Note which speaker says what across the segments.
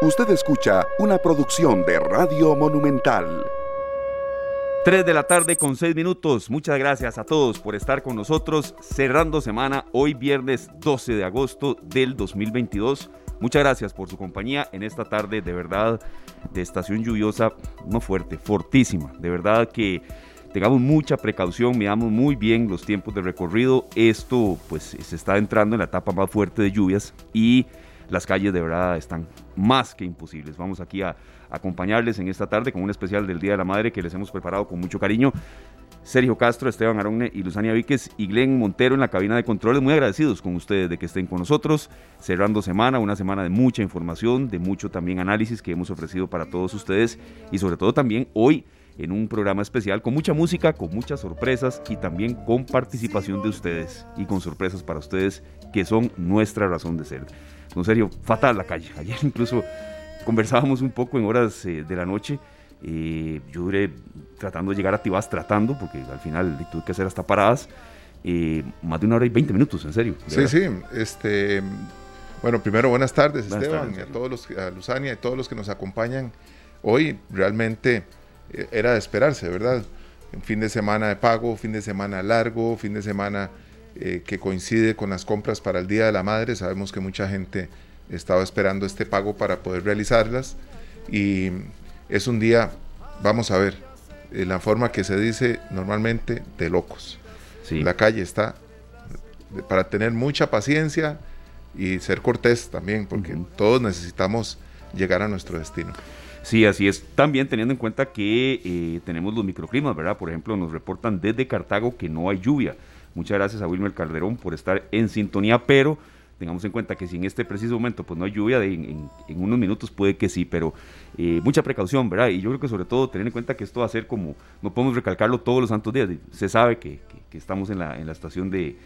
Speaker 1: Usted escucha una producción de Radio Monumental.
Speaker 2: 3 de la tarde con 6 minutos. Muchas gracias a todos por estar con nosotros cerrando semana hoy viernes 12 de agosto del 2022. Muchas gracias por su compañía en esta tarde de verdad de estación lluviosa, no fuerte, fortísima. De verdad que tengamos mucha precaución, miramos muy bien los tiempos de recorrido. Esto pues se está entrando en la etapa más fuerte de lluvias y las calles de verdad están más que imposibles. Vamos aquí a acompañarles en esta tarde con un especial del Día de la Madre que les hemos preparado con mucho cariño. Sergio Castro, Esteban Aronne y Luzania Víquez y Glenn Montero en la cabina de controles. Muy agradecidos con ustedes de que estén con nosotros, cerrando semana, una semana de mucha información, de mucho también análisis que hemos ofrecido para todos ustedes y sobre todo también hoy en un programa especial con mucha música, con muchas sorpresas y también con participación de ustedes y con sorpresas para ustedes que son nuestra razón de ser. En serio, fatal la calle. Ayer incluso conversábamos un poco en horas eh, de la noche. Eh, yo duré tratando de llegar a Tibás, tratando, porque al final tuve que hacer hasta paradas. Eh, más de una hora y veinte minutos, en serio.
Speaker 3: Sí, sí. Este, bueno, primero buenas tardes, Esteban, y a todos los, a Luzania y a todos los que nos acompañan. Hoy realmente era de esperarse, ¿verdad? Un fin de semana de pago, fin de semana largo, fin de semana eh, que coincide con las compras para el Día de la Madre. Sabemos que mucha gente estaba esperando este pago para poder realizarlas y es un día, vamos a ver, en la forma que se dice normalmente, de locos. La calle está para tener mucha paciencia y ser cortés también, porque todos necesitamos llegar a nuestro destino.
Speaker 2: Sí, así es. También teniendo en cuenta que eh, tenemos los microclimas, ¿verdad? Por ejemplo, nos reportan desde Cartago que no hay lluvia. Muchas gracias a Wilmer Calderón por estar en sintonía, pero tengamos en cuenta que si en este preciso momento pues no hay lluvia, en, unos minutos puede que sí, pero eh, mucha precaución, ¿verdad? Y yo creo que sobre todo tener en cuenta que esto va a ser como, no podemos recalcarlo todos los santos días, se sabe que, estamos en la, en la estación de,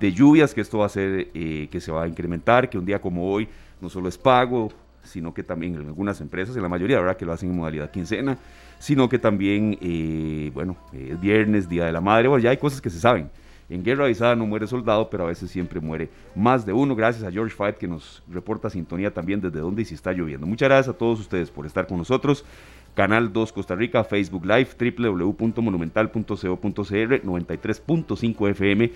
Speaker 2: lluvias, que esto va a ser, eh, que se va a incrementar, que un día como hoy no solo es pago, sino que también en algunas empresas, en la mayoría, ¿verdad? Que lo hacen en modalidad quincena, sino que también, eh, bueno, es viernes, Día de la Madre, bueno, ya hay cosas que se saben. En guerra avisada no muere soldado, pero a veces siempre muere más de uno. Gracias a George Fight que nos reporta sintonía también desde donde y si está lloviendo. Muchas gracias a todos ustedes por estar con nosotros. Canal 2 Costa Rica, Facebook Live, www.monumental.co.cr, 93.5 FM.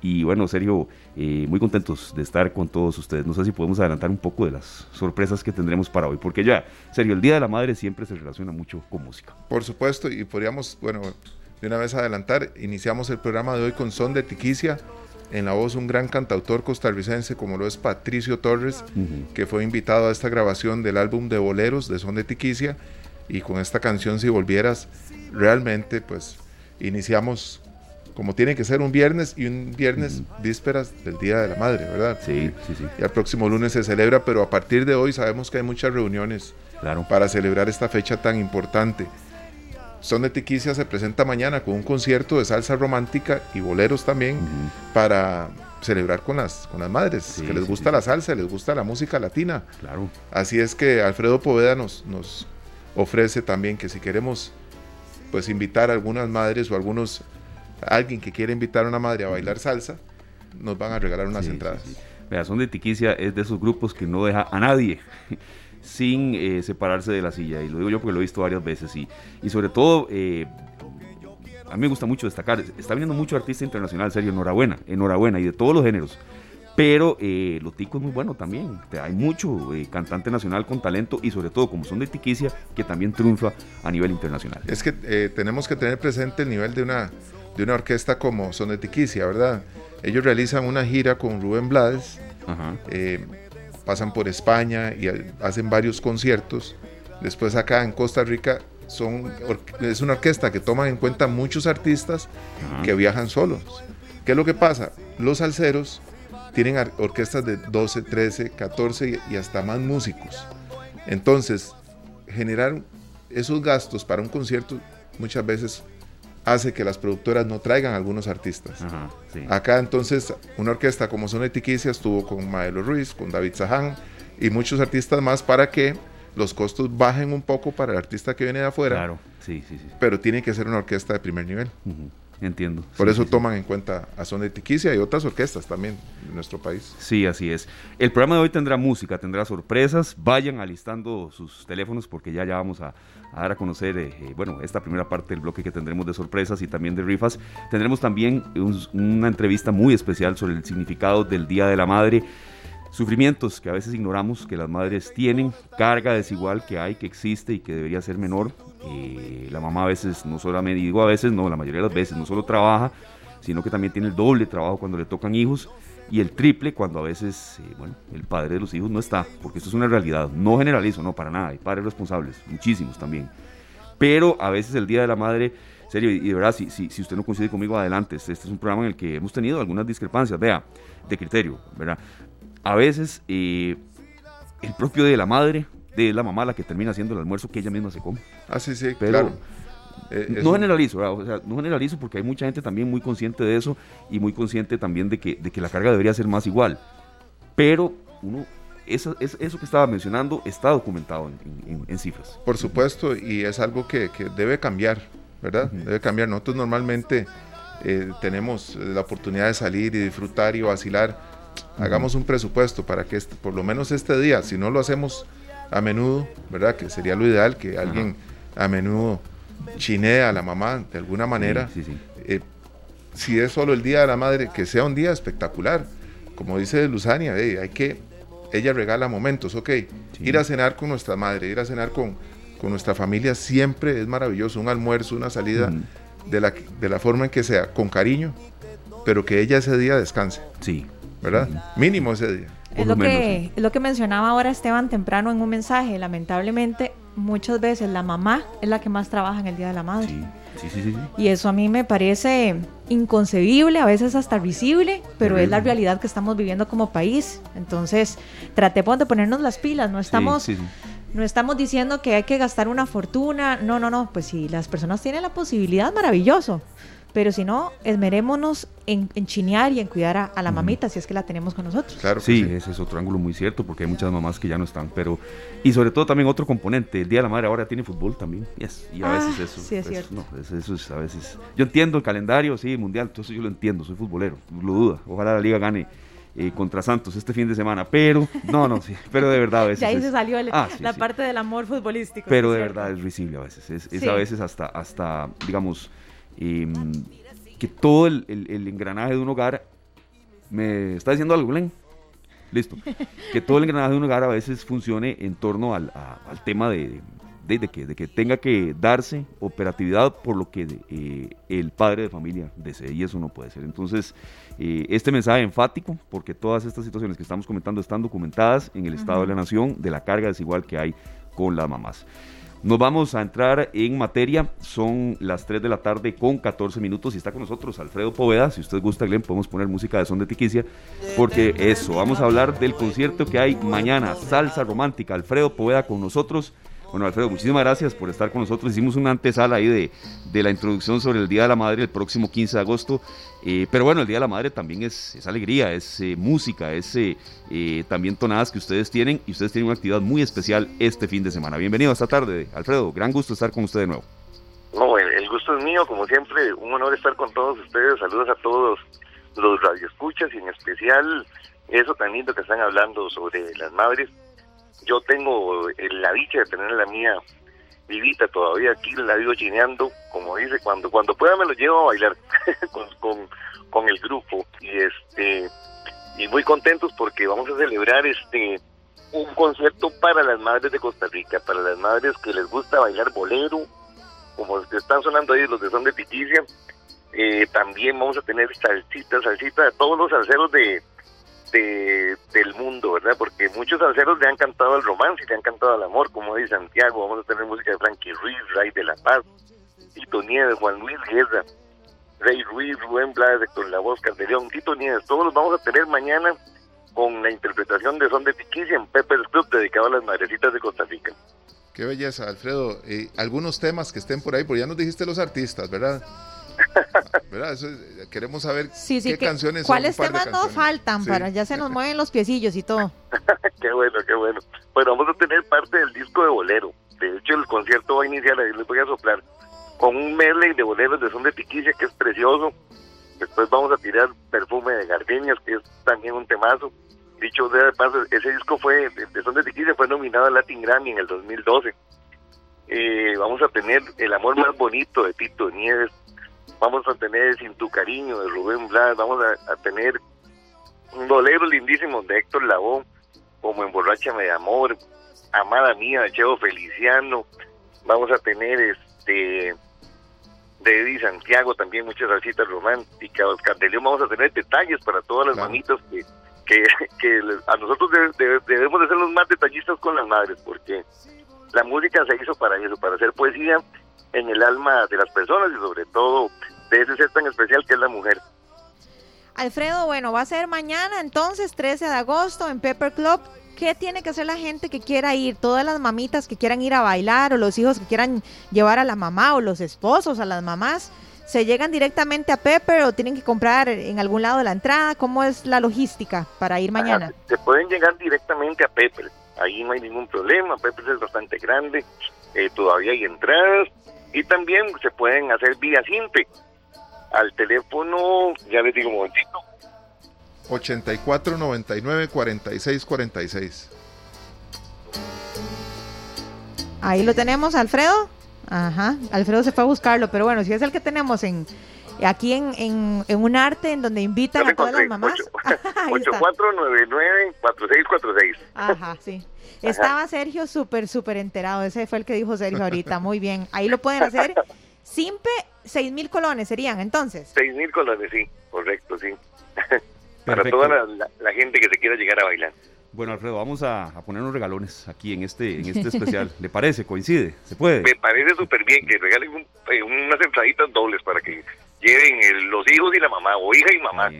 Speaker 2: Y bueno, Sergio, eh, muy contentos de estar con todos ustedes. No sé si podemos adelantar un poco de las sorpresas que tendremos para hoy, porque ya, Sergio, el Día de la Madre siempre se relaciona mucho con música.
Speaker 3: Por supuesto, y podríamos, bueno, de una vez adelantar, iniciamos el programa de hoy con Son de Tiquicia, en la voz un gran cantautor costarricense como lo es Patricio Torres, que fue invitado a esta grabación del álbum de boleros de Son de Tiquicia, y con esta canción Si Volvieras, realmente pues iniciamos como tiene que ser un viernes y un viernes vísperas del Día de la Madre, ¿verdad?
Speaker 2: Sí, sí, sí.
Speaker 3: Y el próximo lunes se celebra, pero a partir de hoy sabemos que hay muchas reuniones
Speaker 2: claro.
Speaker 3: para celebrar esta fecha tan importante. Son de Tiquicia se presenta mañana con un concierto de salsa romántica y boleros también para celebrar con las, con las madres, que les gusta la salsa, les gusta la música latina.
Speaker 2: Claro.
Speaker 3: Así es que Alfredo Poveda nos, nos ofrece también que si queremos pues invitar a algunas madres o algunos, alguien que quiera invitar a una madre a bailar salsa, nos van a regalar unas entradas.
Speaker 2: Vea, Son de Tiquicia es de esos grupos que no deja a nadie sin eh, separarse de la silla. Y lo digo yo porque lo he visto varias veces. Y, y sobre todo, eh, a mí me gusta mucho destacar, está viniendo mucho artista internacional, serio, enhorabuena, enhorabuena, y de todos los géneros. Pero eh, lo tico es muy bueno también. Hay mucho cantante nacional con talento y sobre todo como son de Tiquicia que también triunfa a nivel internacional.
Speaker 3: Es que tenemos que tener presente el nivel de una, de una orquesta como son de Tiquicia, ¿verdad? Ellos realizan una gira con Rubén Blades. Ajá pasan por España y hacen varios conciertos. Después acá en Costa Rica son, es una orquesta que toma en cuenta muchos artistas que viajan solos. ¿Qué es lo que pasa? Los salseros tienen orquestas de 12, 13, 14 y hasta más músicos. Entonces, generar esos gastos para un concierto muchas veces hace que las productoras no traigan algunos artistas. Acá entonces una orquesta como Son Etiquicia estuvo con Maelo Ruiz, con David Zahán y muchos artistas más para que los costos bajen un poco para el artista que viene de afuera.
Speaker 2: Claro, sí, sí, sí.
Speaker 3: Pero tiene que ser una orquesta de primer nivel.
Speaker 2: Entiendo.
Speaker 3: Por eso toman en cuenta a Son de Tiquicia y otras orquestas también en nuestro país.
Speaker 2: Sí, así es. El programa de hoy tendrá música, tendrá sorpresas. Vayan alistando sus teléfonos porque ya, ya vamos a, dar a conocer, eh, eh, bueno, esta primera parte del bloque que tendremos de sorpresas y también de rifas. Tendremos también una entrevista muy especial sobre el significado del Día de la Madre sufrimientos que a veces ignoramos que las madres tienen, carga desigual que hay, que existe y que debería ser menor. Eh, la mamá a veces, no solamente, digo a veces, no, la mayoría de las veces, no solo trabaja, sino que también tiene el doble trabajo cuando le tocan hijos y el triple cuando a veces, eh, bueno, el padre de los hijos no está, porque esto es una realidad. No generalizo, no, para nada, hay padres responsables, muchísimos también. Pero a veces el Día de la Madre serio, y de verdad, si, si, si, usted no coincide conmigo, adelante. Este, este, es un programa en el que hemos tenido algunas discrepancias, vea, de criterio, ¿verdad? a veces eh, el propio de la madre, de la mamá, la que termina haciendo el almuerzo que ella misma se come.
Speaker 3: Ah, sí, sí, Pero, claro.
Speaker 2: Eh, no generalizo, o sea, no generalizo porque hay mucha gente también muy consciente de eso y muy consciente también de que, de que la carga debería ser más igual. Pero uno, eso, eso, que estaba mencionando está documentado en, cifras.
Speaker 3: Por supuesto, y es algo que, que debe cambiar, ¿verdad? Debe cambiar. Nosotros normalmente eh, tenemos la oportunidad de salir y disfrutar y vacilar hagamos un presupuesto para que este, por lo menos este día, si no lo hacemos a menudo, ¿verdad? Que sería lo ideal que alguien a menudo chinee a la mamá de alguna manera. Eh, si es solo el día de la madre, que sea un día espectacular. Como dice Luzania, hay que, ella regala momentos, ok. Ir a cenar con nuestra madre, ir a cenar con, con nuestra familia siempre es maravilloso. Un almuerzo, una salida, de, la, de la forma en que sea, con cariño, pero que ella ese día descanse.
Speaker 2: Sí.
Speaker 3: ¿verdad? Mínimo ese día.
Speaker 4: Es lo, que, es lo que mencionaba ahora Esteban temprano en un mensaje. Lamentablemente, muchas veces la mamá es la que más trabaja en el Día de la Madre. Sí, sí, sí, y eso a mí me parece inconcebible, a veces hasta visible, pero es la realidad que estamos viviendo como país. Entonces, tratemos de ponernos las pilas, no estamos... No estamos diciendo que hay que gastar una fortuna, no, no, no, pues si las personas tienen la posibilidad, maravilloso. Pero si no, esmerémonos en, chinear y en cuidar a, la mamita, si es que la tenemos con nosotros.
Speaker 2: Claro sí, ese es otro ángulo muy cierto, porque hay muchas mamás que ya no están. pero Y sobre todo también otro componente, el Día de la Madre ahora tiene fútbol también. y a veces ah, eso.
Speaker 4: Sí, es pues, cierto.
Speaker 2: No, eso, es a veces. Yo entiendo el calendario, sí, mundial, todo eso yo lo entiendo, soy futbolero, lo duda. Ojalá la liga gane. Eh, contra Santos este fin de semana, pero no, no, sí, pero de verdad a veces.
Speaker 4: Ya ahí se salió ah, la parte del amor futbolístico.
Speaker 2: Pero de verdad es risible a veces, es, es a veces hasta, hasta digamos, Em, que todo el, engranaje de un hogar, ¿me está diciendo algo, Glenn? Listo. Que todo el engranaje de un hogar a veces funcione en torno al, tema de, de, que, de que tenga que darse operatividad por lo que eh, el padre de familia desee y eso no puede ser. Entonces, eh, este mensaje enfático, porque todas estas situaciones que estamos comentando están documentadas en el Estado de la Nación de la carga desigual que hay con las mamás. Nos vamos a entrar en materia. Son las 3 de la tarde con 14 minutos y está con nosotros Alfredo Poveda. Si usted gusta, Glenn, podemos poner música de son de tiquicia. Porque eso, vamos a hablar del concierto que hay mañana, Salsa Romántica. Alfredo Poveda con nosotros. Bueno, Alfredo, muchísimas gracias por estar con nosotros. Hicimos una antesala ahí de, de la introducción sobre el Día de la Madre el próximo 15 de agosto. Eh, pero bueno, el Día de la Madre también es, es alegría, es eh, música, es eh, también tonadas que ustedes tienen y ustedes tienen una actividad muy especial este fin de semana. Bienvenido esta tarde, Alfredo. Gran gusto estar con usted de nuevo.
Speaker 5: No, el, gusto es mío, como siempre, un honor estar con todos ustedes. Saludos a todos los radioescuchas y en especial eso tan lindo que están hablando sobre las madres yo tengo la dicha de tener la mía vivita todavía aquí, la vivo chineando, como dice, cuando cuando pueda me lo llevo a bailar con, con, el grupo. Y este y muy contentos porque vamos a celebrar este un concierto para las madres de Costa Rica, para las madres que les gusta bailar bolero, como los que están sonando ahí los de son de Piticia, eh, también vamos a tener salsita, salsita de todos los salseros de, de, del mundo, ¿verdad? Porque muchos salseros le han cantado el romance, le han cantado el amor, como dice Santiago, vamos a tener música de Frankie Ruiz, Ray de la Paz, Tito Nieves, Juan Luis Guerra, Rey Ruiz, Rubén Blades, Héctor La Voz, Calderón, Tito Nieves, todos los vamos a tener mañana con la interpretación de Son de Piquicia en Pepper's Club dedicado a las madrecitas de Costa Rica.
Speaker 3: Qué belleza, Alfredo. Eh, algunos temas que estén por ahí, porque ya nos dijiste los artistas, ¿verdad? ¿Verdad? queremos saber qué canciones
Speaker 4: ¿Cuáles temas no faltan? para Ya se nos mueven los piecillos y todo.
Speaker 5: qué bueno, qué bueno. Bueno, vamos a tener parte del disco de Bolero. De hecho, el concierto va a iniciar, ahí les voy a soplar. con un medley de boleros de son de tiquicia que es precioso. Después vamos a tirar perfume de gardenias, que es también un temazo. Dicho de paso, ese disco fue, de son de tiquicia, fue nominado al Latin Grammy en el 2012. Eh, vamos a tener El amor más bonito de Tito Nieves. Vamos a tener Sin tu cariño de Rubén Blas. Vamos a, tener un bolero lindísimo de Héctor Lavoe, como Emborráchame de Amor, Amada Mía de Cheo Feliciano. Vamos a tener este de Eddie Santiago también muchas salsitas románticas. Oscar de León vamos a tener detalles para todas las mamitas que, que, a nosotros debemos de ser los más detallistas con las madres, porque la música se hizo para eso, para hacer poesía en el alma de las personas y sobre todo de ese ser tan especial que es la mujer.
Speaker 4: Alfredo, bueno, va a ser mañana entonces, 13 de agosto, en Pepper Club. ¿Qué tiene que hacer la gente que quiera ir? Todas las mamitas que quieran ir a bailar o los hijos que quieran llevar a la mamá o los esposos a las mamás. ¿Se llegan directamente a Pepper o tienen que comprar en algún lado de la entrada? ¿Cómo es la logística para ir mañana?
Speaker 5: se pueden llegar directamente a Pepper. Ahí no hay ningún problema. Pepper es bastante grande. Eh, todavía hay entradas. Y también se pueden hacer vía simple al teléfono, ya les digo un momentito.
Speaker 3: 84 99 46 46.
Speaker 4: Ahí lo tenemos, Alfredo. Ajá, Alfredo se fue a buscarlo, pero bueno, si es el que tenemos en aquí en, en, en un arte en donde invitan a todas las mamás.
Speaker 5: 8499-4646.
Speaker 4: Ajá, sí. Estaba Sergio súper, súper enterado. Ese fue el que dijo Sergio ahorita. Muy bien. Ahí lo pueden hacer. Simpe, seis mil colones serían entonces.
Speaker 5: Seis mil colones, sí, correcto, sí. Para toda la, gente que se quiera llegar a bailar.
Speaker 2: Bueno, Alfredo, vamos a, poner unos regalones aquí en este, en este especial. ¿Le parece? ¿Coincide? ¿Se puede?
Speaker 5: Me parece súper bien que regalen eh, unas entraditas dobles para que lleven los hijos y la mamá, o hija y mamá,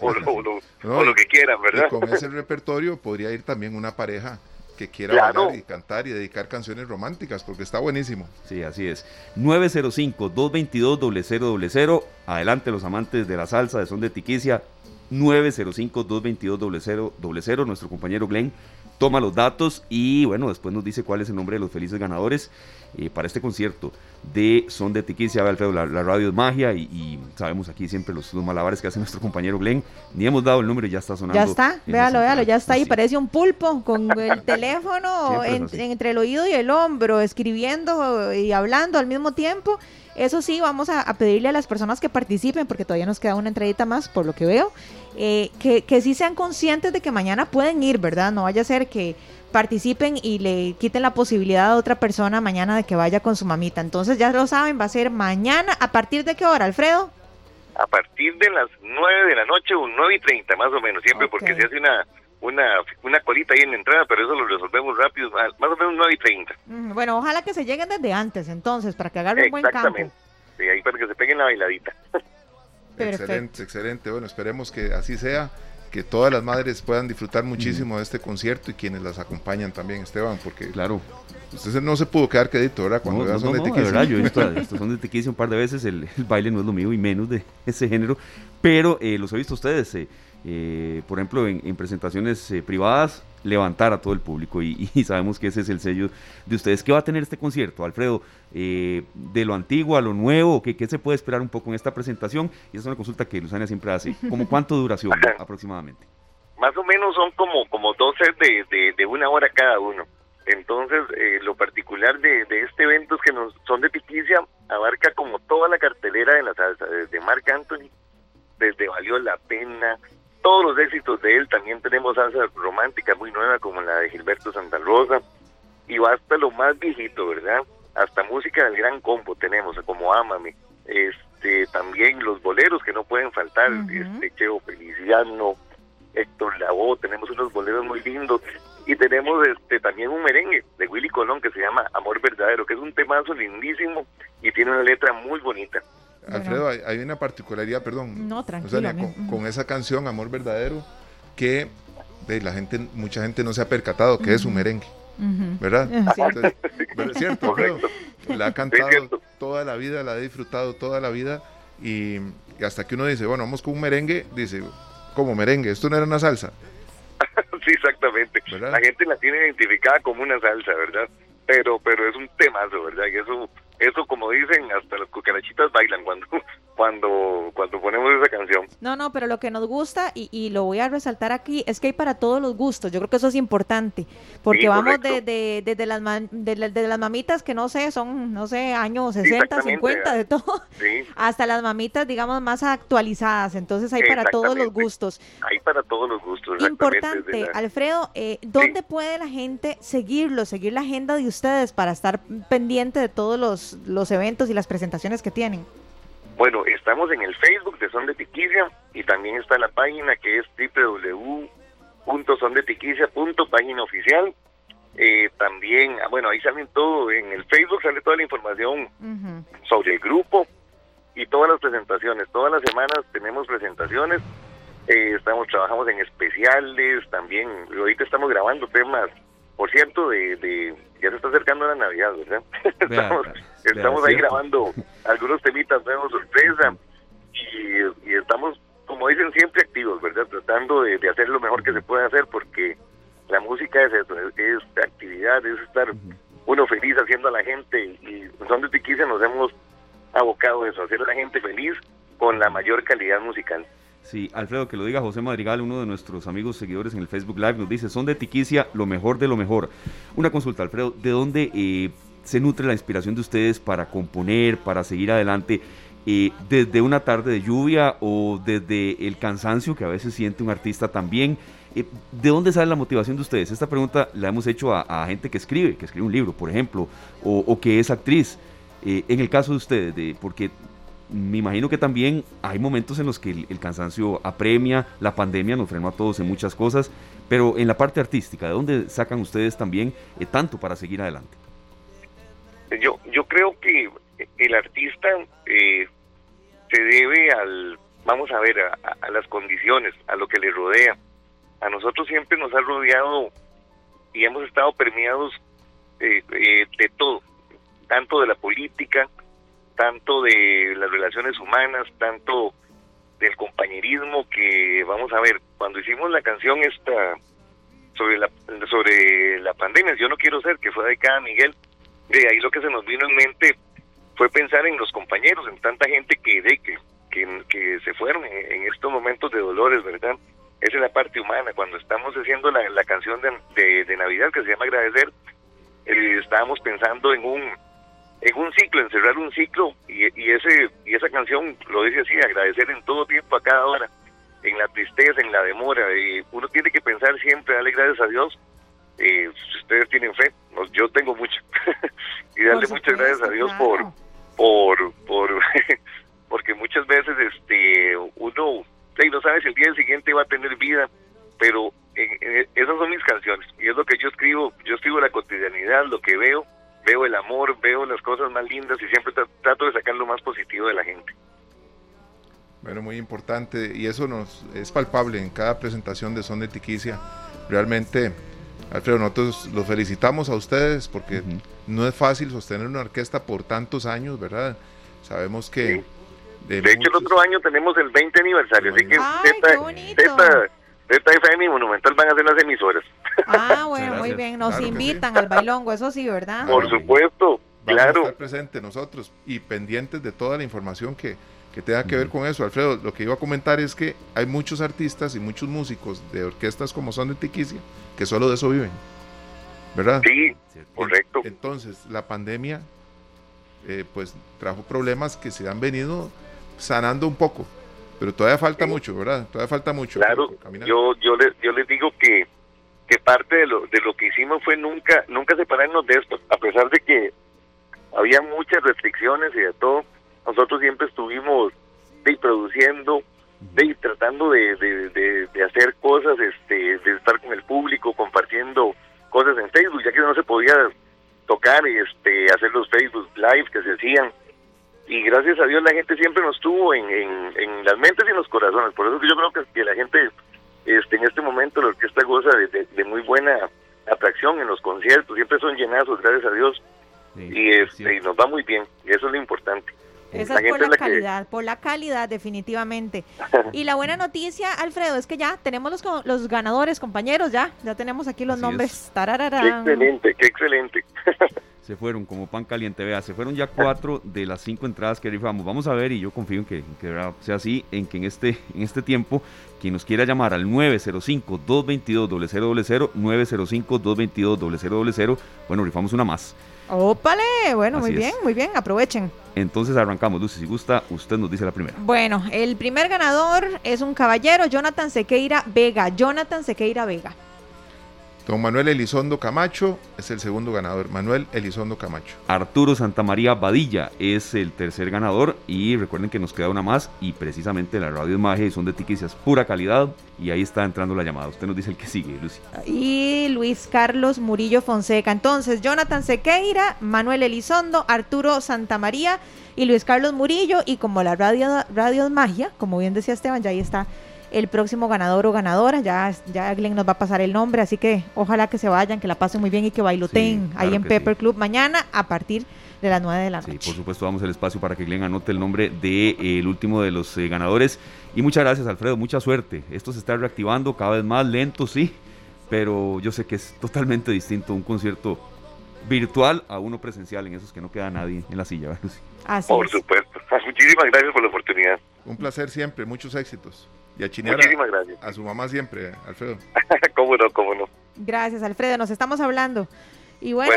Speaker 5: o, lo, que quieran, ¿verdad?
Speaker 3: con ese repertorio podría ir también una pareja que quiera bailar y cantar y dedicar canciones románticas, porque está buenísimo.
Speaker 2: Sí, así es. 905-222-0000. Adelante los amantes de la salsa de son de Tiquicia. 905-222-0000. Nuestro compañero Glenn toma los datos y bueno, después nos dice cuál es el nombre de los felices ganadores eh, para este concierto de Son de Tiquicia, Alfredo, la, radio es magia y, sabemos aquí siempre los, malabares que hace nuestro compañero Glenn. Ni hemos dado el número y ya está sonando.
Speaker 4: Ya está, véalo, véalo, ya está ahí, parece un pulpo con el teléfono entre el oído y el hombro, escribiendo y hablando al mismo tiempo. Eso sí, vamos a, pedirle a las personas que participen, porque todavía nos queda una entradita más, por lo que veo, eh, que, que sí sean conscientes de que mañana pueden ir, ¿verdad? No vaya a ser que participen y le quiten la posibilidad a otra persona mañana de que vaya con su mamita. Entonces ya lo saben, va a ser mañana. ¿A partir de qué hora, Alfredo?
Speaker 5: A partir de las 9 de la noche o 9 y 30 más o menos, siempre porque se hace una, una, una colita ahí en la entrada, pero eso lo resolvemos rápido, más, o menos 9 y 30.
Speaker 4: Bueno, ojalá que se lleguen desde antes entonces, para que agarren un buen campo.
Speaker 5: Sí, ahí para que se peguen la bailadita.
Speaker 3: excelente, excelente. Bueno, esperemos que así sea que todas las madres puedan disfrutar muchísimo de este concierto y quienes las acompañan también, Esteban, porque claro, usted no se pudo quedar quedito, ¿verdad? Cuando
Speaker 2: no, son de Verdad, yo he visto son de tequila un par de veces, el, baile no es lo mío y menos de ese género, pero eh, los he visto ustedes, eh, eh, por ejemplo, en, presentaciones privadas, levantar a todo el público y, sabemos que ese es el sello de ustedes. ¿Qué va a tener este concierto, Alfredo? de lo antiguo a lo nuevo, ¿qué, ¿qué, se puede esperar un poco en esta presentación? Y esa es una consulta que Luzania siempre hace. ¿Cómo cuánto duración aproximadamente?
Speaker 5: Más o menos son como, como 12 de, de una hora cada uno. Entonces, eh, lo particular de, este evento es que nos, son de Tiquicia, abarca como toda la cartelera de la salsa, desde Marc Anthony, desde Valió la Pena, todos los éxitos de él, también tenemos salsa romántica muy nueva como la de Gilberto Santa Rosa, y va hasta lo más viejito, ¿verdad? Hasta música del gran combo tenemos, como Ámame, este, también los boleros que no pueden faltar, este, Cheo Feliciano, Héctor Lavoe, tenemos unos boleros muy lindos, y tenemos este también un merengue de Willy Colón que se llama Amor Verdadero, que es un temazo lindísimo y tiene una letra muy bonita.
Speaker 3: Alfredo, hay, una particularidad, perdón.
Speaker 4: No, tranquilo.
Speaker 3: con, esa canción, Amor Verdadero, que de la gente, mucha gente no se ha percatado que es un merengue. ¿Verdad? Es cierto, La ha cantado toda la vida, la ha disfrutado toda la vida y, y hasta que uno dice, bueno, vamos con un merengue, dice, como merengue, esto no era una salsa.
Speaker 5: sí, exactamente. La gente la tiene identificada como una salsa, ¿verdad? Pero pero es un temazo, ¿verdad? Y eso eso como dicen, hasta las cucarachitas bailan cuando cuando cuando ponemos esa canción.
Speaker 4: No, no, pero lo que nos gusta y, y lo voy a resaltar aquí es que hay para todos los gustos. Yo creo que eso es importante, porque vamos de, de, de, las de, las mamitas que no sé, son no sé, años 60, 50, de todo, hasta las mamitas digamos más actualizadas. Entonces hay para todos los gustos.
Speaker 5: Hay para todos los gustos.
Speaker 4: Importante, Alfredo, eh, ¿dónde puede la gente seguirlo, seguir la agenda de ustedes para estar pendiente de todos los, los eventos y las presentaciones que tienen?
Speaker 5: Bueno, estamos en el Facebook de Son de Tiquicia y también está la página que es www.sondetiquicia.página oficial. Eh, también, ah, bueno, ahí salen todo, en el Facebook sale toda la información sobre el grupo y todas las presentaciones. Todas las semanas tenemos presentaciones, eh, estamos trabajamos en especiales, también ahorita estamos grabando temas por cierto, de, ya se está acercando la Navidad, ¿verdad? estamos, ahí grabando algunos temitas nuevos, sorpresa, y, estamos, como dicen, siempre activos, ¿verdad? Tratando de, hacer lo mejor que se puede hacer, porque la música es eso, es, actividad, es estar uno feliz haciendo a la gente, y donde Tiquicia nos hemos abocado a eso, hacer a la gente feliz con la mayor calidad musical.
Speaker 2: Sí, Alfredo, que lo diga José Madrigal, uno de nuestros amigos seguidores en el Facebook Live, nos dice, son de Tiquicia lo mejor de lo mejor. Una consulta, Alfredo, ¿de dónde eh, se nutre la inspiración de ustedes para componer, para seguir adelante? Eh, desde una tarde de lluvia o desde el cansancio que a veces siente un artista también. Eh, ¿De dónde sale la motivación de ustedes? Esta pregunta la hemos hecho a, gente que escribe, que escribe un libro, por ejemplo, o, que es actriz. en el caso de ustedes, de, porque me imagino que también hay momentos en los que el, cansancio apremia, la pandemia nos frenó a todos en muchas cosas, pero en la parte artística, ¿de dónde sacan ustedes también eh, tanto para seguir adelante?
Speaker 5: Yo, yo creo que el artista eh, se debe al, vamos a ver, a, las condiciones, a lo que le rodea. A nosotros siempre nos ha rodeado y hemos estado permeados eh, de todo, tanto de la política, tanto de las relaciones humanas, tanto del compañerismo que vamos a ver, cuando hicimos la canción esta sobre la sobre la pandemia, yo no quiero ser que fue dedicada a Miguel, de ahí lo que se nos vino en mente fue pensar en los compañeros, en tanta gente que de, que, que, se fueron en, estos momentos de dolores, ¿verdad? Esa es la parte humana. Cuando estamos haciendo la, la canción de, de, Navidad que se llama Agradecer, eh, estábamos pensando en un en un ciclo, encerrar un ciclo y, y, ese y esa canción lo dice así, agradecer en todo tiempo a cada hora, en la tristeza, en la demora, y uno tiene que pensar siempre, darle gracias a Dios, eh, si ustedes tienen fe, yo tengo mucha, y darle muchas gracias a Dios por, por, por porque muchas veces este uno no sabe si el día siguiente va a tener vida, pero esas son mis canciones, y es lo que yo escribo, yo escribo la cotidianidad, lo que veo, veo el amor, veo las cosas más lindas y siempre trato de sacar lo más positivo de la gente.
Speaker 3: Bueno, muy importante y eso nos es palpable en cada presentación de Son de Tiquicia. Realmente, Alfredo, nosotros los felicitamos a ustedes porque no es fácil sostener una orquesta por tantos años, ¿verdad? Sabemos que...
Speaker 5: De, hecho, el otro año tenemos el 20 aniversario, así que
Speaker 4: Ay,
Speaker 5: ZFM y Monumental van a ser las emisoras.
Speaker 4: Ah, bueno, muy bien. Nos invitan al bailongo, eso sí, ¿verdad?
Speaker 5: Por supuesto, claro.
Speaker 3: A estar presentes nosotros y pendientes de toda la información que, que tenga que ver con eso. Alfredo, lo que iba a comentar es que hay muchos artistas y muchos músicos de orquestas como son de Tiquicia que solo de eso viven. ¿Verdad?
Speaker 5: Sí, correcto.
Speaker 3: Entonces, la pandemia eh, pues trajo problemas que se han venido sanando un poco, pero todavía falta mucho, ¿verdad? Todavía falta mucho.
Speaker 5: Claro, yo, yo, les, yo les digo que que parte de lo, de lo que hicimos fue nunca, nunca separarnos de esto, a pesar de que había muchas restricciones y de todo, nosotros siempre estuvimos de, produciendo, de, tratando de, de, hacer cosas, este, de estar con el público, compartiendo cosas en Facebook, ya que no se podía tocar este, hacer los Facebook Live que se hacían. Y gracias a Dios la gente siempre nos tuvo en, en, en las mentes y en los corazones. Por eso que yo creo que, que la gente este, en este momento la orquesta goza de, muy buena atracción en los conciertos, siempre son llenazos, gracias a Dios, y, este, y nos va muy bien, y eso es lo importante.
Speaker 4: Esa es por la, calidad, por la calidad definitivamente. y la buena noticia, Alfredo, es que ya tenemos los, los ganadores, compañeros, ya, ya tenemos aquí los nombres.
Speaker 5: Qué excelente, qué excelente.
Speaker 2: Se fueron como pan caliente, vea, se fueron ya cuatro de las cinco entradas que rifamos. Vamos a ver y yo confío en que, sea así, en que en este, en este tiempo, quien nos quiera llamar al 905-222-0000, 905-222-0000, bueno, rifamos una más.
Speaker 4: ¡Ópale! Bueno, muy bien, muy bien, aprovechen.
Speaker 2: Entonces arrancamos, Lucy, si gusta, usted nos dice la primera.
Speaker 4: Bueno, el primer ganador es un caballero, Jonathan Sequeira Vega. Jonathan Sequeira Vega.
Speaker 3: Don Manuel Elizondo Camacho es el segundo ganador. Manuel Elizondo Camacho.
Speaker 2: Arturo Santamaría Badilla es el tercer ganador. Y recuerden que nos queda una más. Y precisamente la radio es magia y son de tiquicias pura calidad. Y ahí está entrando la llamada. Usted nos dice el que sigue, Lucy.
Speaker 4: Y Luis Carlos Murillo Fonseca. Entonces, Jonathan Sequeira, Manuel Elizondo, Arturo Santamaría y Luis Carlos Murillo. Y como la radio, radio es magia, como bien decía Esteban, ya ahí está el próximo ganador o ganadora. Ya, ya Glenn nos va a pasar el nombre, así que ojalá que se vayan, que la pasen muy bien y que bailoteen ahí en Pepper Club mañana a partir de las 9 de la noche.
Speaker 2: Sí, por supuesto, damos el espacio para que Glenn anote el nombre del de, eh, último de los eh, ganadores. Y muchas gracias, Alfredo, mucha suerte. Esto se está reactivando cada vez más lento, sí, pero yo sé que es totalmente distinto un concierto virtual a uno presencial, en esos que no queda nadie en la silla.
Speaker 5: Así por supuesto. Muchísimas gracias por la oportunidad.
Speaker 3: Un placer siempre, muchos éxitos. Y a chinear a, su mamá siempre, Alfredo.
Speaker 5: cómo no, cómo no.
Speaker 4: Gracias, Alfredo. Nos estamos hablando. Y bueno,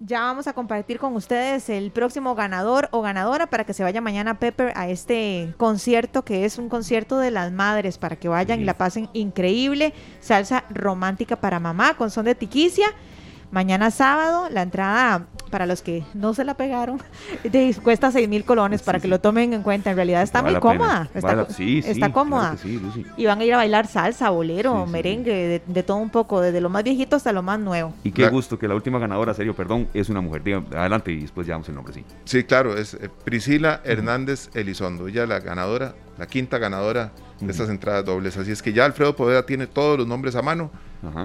Speaker 4: ya vamos a compartir con ustedes el próximo ganador o ganadora para que se vaya mañana Pepper a este concierto que es un concierto de las madres para que vayan y la pasen increíble. Salsa romántica para mamá con son de tiquicia. Mañana sábado, la entrada para los que no se la pegaron, cuesta 6 mil colones para que lo tomen en cuenta. En realidad está muy cómoda. Está, está cómoda. y van a ir a bailar salsa, bolero, merengue, de, todo un poco, desde lo más viejito hasta lo más nuevo.
Speaker 2: Y qué gusto que la última ganadora, serio, perdón, es una mujer. adelante y después ya el nombre, sí.
Speaker 3: Sí, claro, es eh, Priscila Hernández Elizondo. Ella la ganadora, la quinta ganadora de estas entradas dobles. Así es que ya Alfredo Poveda tiene todos los nombres a mano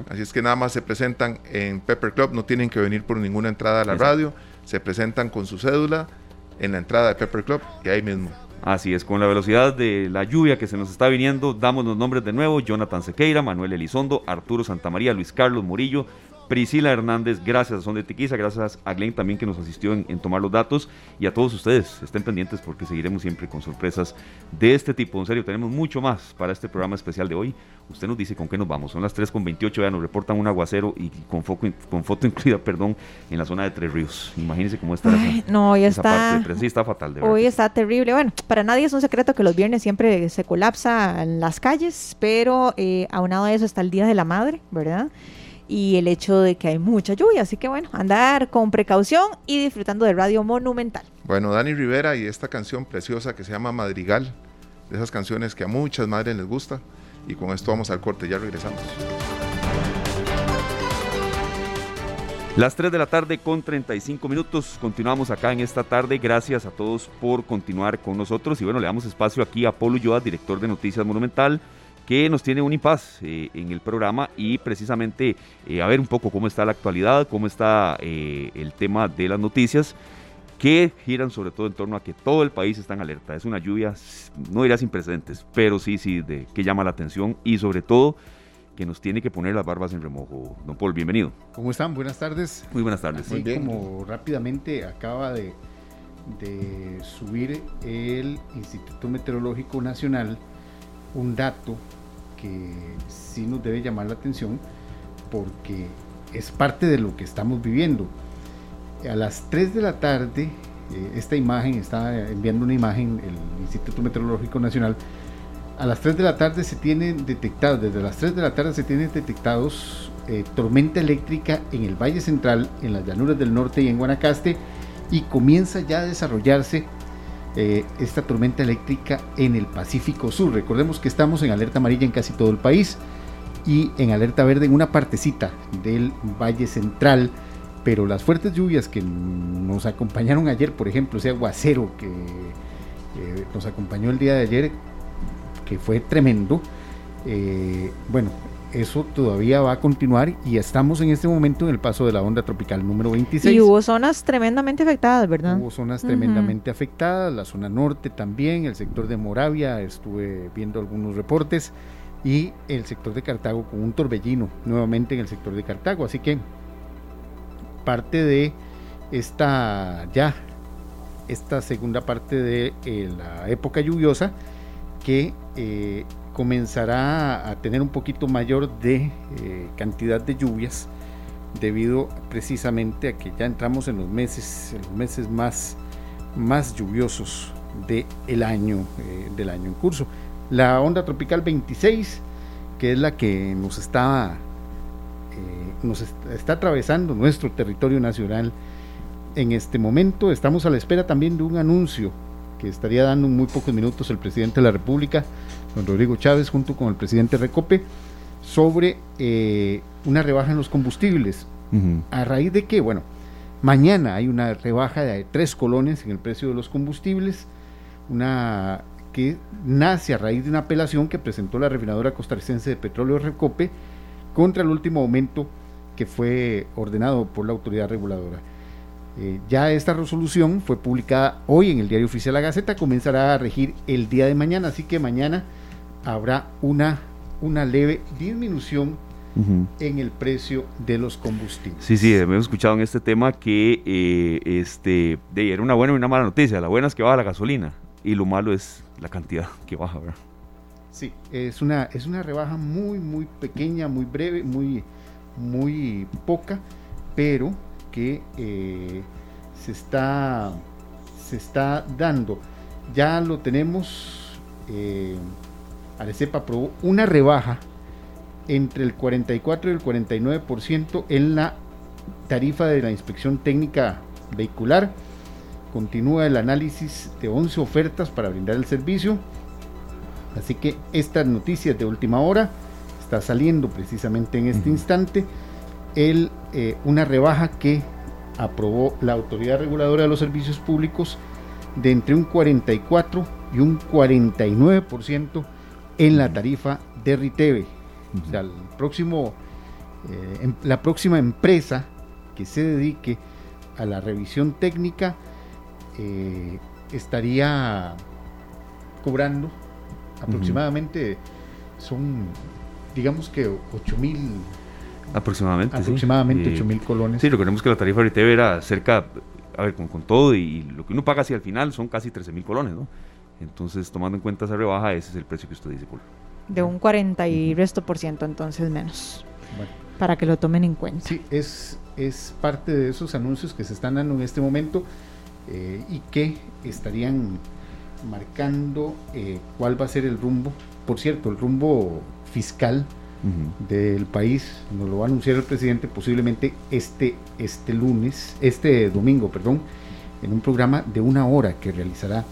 Speaker 3: Así es que nada más se presentan en Pepper Club, no tienen que venir por ninguna entrada a la radio, se presentan con su cédula en la entrada de Pepper Club y ahí mismo.
Speaker 2: Así es, con la velocidad de la lluvia que se nos está viniendo, damos los nombres de nuevo, Jonathan Sequeira, Manuel Elizondo, Arturo Santamaría, Luis Carlos Murillo, Priscila Hernández, gracias a Son de Tiquiza, gracias a Glenn también que nos asistió en, tomar los datos y a todos ustedes, estén pendientes porque seguiremos siempre con sorpresas de este tipo. En serio, tenemos mucho más para este programa especial de hoy. Usted nos dice con qué nos vamos. Son las 3 con 28, ya nos reportan un aguacero y con, foco, con foto incluida, perdón, en la zona de Tres Ríos. Imagínense cómo está
Speaker 4: No, hoy está,
Speaker 2: sí, está fatal. De
Speaker 4: hoy está terrible. Bueno, para nadie es un secreto que los viernes siempre se colapsan las calles, pero eh, aunado a eso está el Día de la Madre, ¿verdad? Y el hecho de que hay mucha lluvia. Así que bueno, andar con precaución y disfrutando de Radio Monumental.
Speaker 3: Bueno, Dani Rivera y esta canción preciosa que se llama Madrigal, de esas canciones que a muchas madres les gusta. Y con esto vamos al corte, ya regresamos.
Speaker 2: Las 3 de la tarde con 35 minutos. Continuamos acá en esta tarde. Gracias a todos por continuar con nosotros. Y bueno, le damos espacio aquí a Polo Yoa, director de Noticias Monumental que nos tiene un impas eh, en el programa y precisamente eh, a ver un poco cómo está la actualidad, cómo está eh, el tema de las noticias que giran sobre todo en torno a que todo el país está en alerta. Es una lluvia, no diría sin precedentes, pero sí, sí, de, que llama la atención y sobre todo que nos tiene que poner las barbas en remojo. Don Paul, bienvenido.
Speaker 6: ¿Cómo están? Buenas tardes.
Speaker 2: Muy buenas tardes.
Speaker 6: Muy bien. Como rápidamente acaba de, de subir el Instituto Meteorológico Nacional un dato que sí nos debe llamar la atención porque es parte de lo que estamos viviendo. A las 3 de la tarde, eh, esta imagen, está enviando una imagen el Instituto Meteorológico Nacional, a las 3 de la tarde se tienen detectados, desde las 3 de la tarde se tienen detectados eh, tormenta eléctrica en el Valle Central, en las llanuras del norte y en Guanacaste, y comienza ya a desarrollarse eh, esta tormenta eléctrica en el Pacífico Sur. Recordemos que estamos en alerta amarilla en casi todo el país y en alerta verde en una partecita del Valle Central. Pero las fuertes lluvias que nos acompañaron ayer, por ejemplo, ese aguacero que nos acompañó el día de ayer, que fue tremendo, eh, bueno, eso todavía va a continuar y estamos en este momento en el paso de la onda tropical número 26.
Speaker 4: Y hubo zonas tremendamente afectadas, ¿verdad?
Speaker 6: Hubo zonas tremendamente afectadas, la zona norte también, el sector de Moravia, estuve viendo algunos reportes, y el sector de Cartago con un torbellino nuevamente en el sector de Cartago. Así que parte de esta ya esta segunda parte de eh, la época lluviosa que eh, comenzará a tener un poquito mayor de eh, cantidad de lluvias debido precisamente a que ya entramos en los meses, en los meses más, más lluviosos del año, del año en curso. La onda tropical 26, que es la que nos está, nos está atravesando nuestro territorio nacional, en este momento. Estamos a la espera también de un anuncio que estaría dando en muy pocos minutos el presidente de la República, don Rodrigo Chávez, junto con el presidente Recope, sobre eh, una rebaja en los combustibles. ¿A raíz de qué? Bueno, mañana hay una rebaja de tres colones en el precio de los combustibles, una que nace a raíz de una apelación que presentó la refinadora costarricense de petróleo Recope contra el último aumento que fue ordenado por la autoridad reguladora. Eh, ya esta resolución fue publicada hoy en el diario oficial La Gaceta, comenzará a regir el día de mañana, así que mañana habrá una, una leve disminución en el precio de los combustibles.
Speaker 2: Sí, sí, hemos escuchado en este tema que eh, este, de, era una buena y una mala noticia. La buena es que baja la gasolina y lo malo es la cantidad que baja, ¿verdad?
Speaker 6: Sí, es una, es una rebaja muy, muy pequeña, muy breve, muy, muy poca, pero que eh, se, está, se está dando. Ya lo tenemos, eh, Arecepa aprobó una rebaja entre el 44 y el 49% en la tarifa de la inspección técnica vehicular. Continúa el análisis de 11 ofertas para brindar el servicio. Así que esta noticia de última hora está saliendo precisamente en este instante el, eh, una rebaja que aprobó la Autoridad Reguladora de los Servicios Públicos de entre un 44 y un 49% en la tarifa de Riteve. O sea, el próximo, eh, em, la próxima empresa que se dedique a la revisión técnica eh, estaría cobrando aproximadamente, son digamos que 8 mil
Speaker 2: Aproximadamente.
Speaker 6: Aproximadamente 8 mil colones.
Speaker 2: Sí, recordemos que la tarifa ahorita era cerca, a ver, con, todo y lo que uno paga hacia el final son casi 13 mil colones, ¿no? Entonces, tomando en cuenta esa rebaja, ese es el precio que usted dice, Paul.
Speaker 4: De un 40 y resto por ciento, entonces menos. Para que lo tomen en cuenta.
Speaker 6: Sí, es, es parte de esos anuncios que se están dando en este momento eh, y que estarían marcando eh, cuál va a ser el rumbo. Por cierto, el rumbo fiscal del país, nos lo va a anunciar el presidente posiblemente este, este lunes, este domingo, perdón, en un programa de una hora que realizará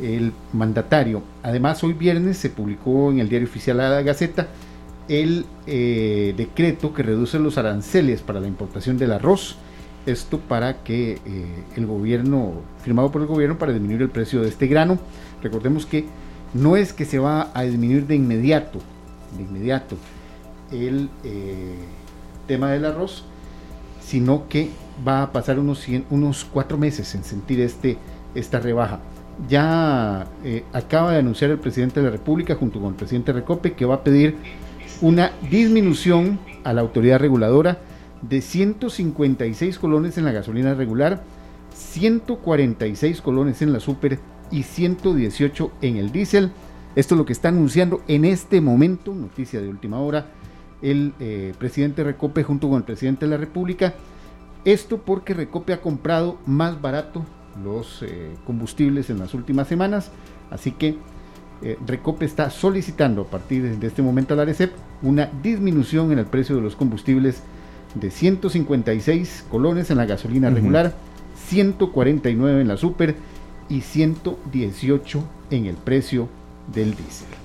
Speaker 6: el mandatario. Además, hoy viernes se publicó en el diario oficial La Gaceta el eh, decreto que reduce los aranceles para la importación del arroz. Esto para que eh, el gobierno, firmado por el gobierno, para disminuir el precio de este grano. Recordemos que no es que se va a disminuir de inmediato, de inmediato el eh, tema del arroz, sino que va a pasar unos, unos cuatro meses en sentir este, esta rebaja. Ya eh, acaba de anunciar el presidente de la República junto con el presidente Recope que va a pedir una disminución a la autoridad reguladora de 156 colones en la gasolina regular, 146 colones en la super y 118 en el diésel esto es lo que está anunciando en este momento, noticia de última hora, el eh, presidente Recope junto con el presidente de la República. Esto porque Recope ha comprado más barato los eh, combustibles en las últimas semanas, así que eh, Recope está solicitando a partir de este momento a la ARECEP una disminución en el precio de los combustibles de 156 colones en la gasolina regular, 149 en la super y 118 en el precio del diésel.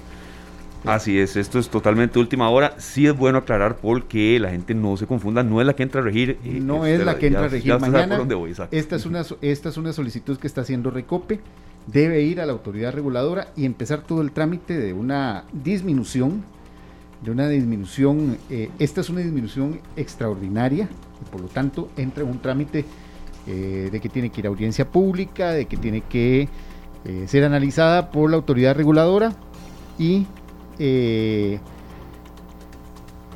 Speaker 2: Así es, esto es totalmente última hora. Sí es bueno aclarar, porque la gente no se confunda, no es la que entra a regir.
Speaker 6: Eh, no es la que entra a regir mañana. esta, es una, esta es una solicitud que está haciendo Recope. Debe ir a la autoridad reguladora y empezar todo el trámite de una disminución. De una disminución, eh, esta es una disminución extraordinaria y por lo tanto entra en un trámite eh, de que tiene que ir a audiencia pública, de que tiene que eh, ser analizada por la autoridad reguladora y, eh,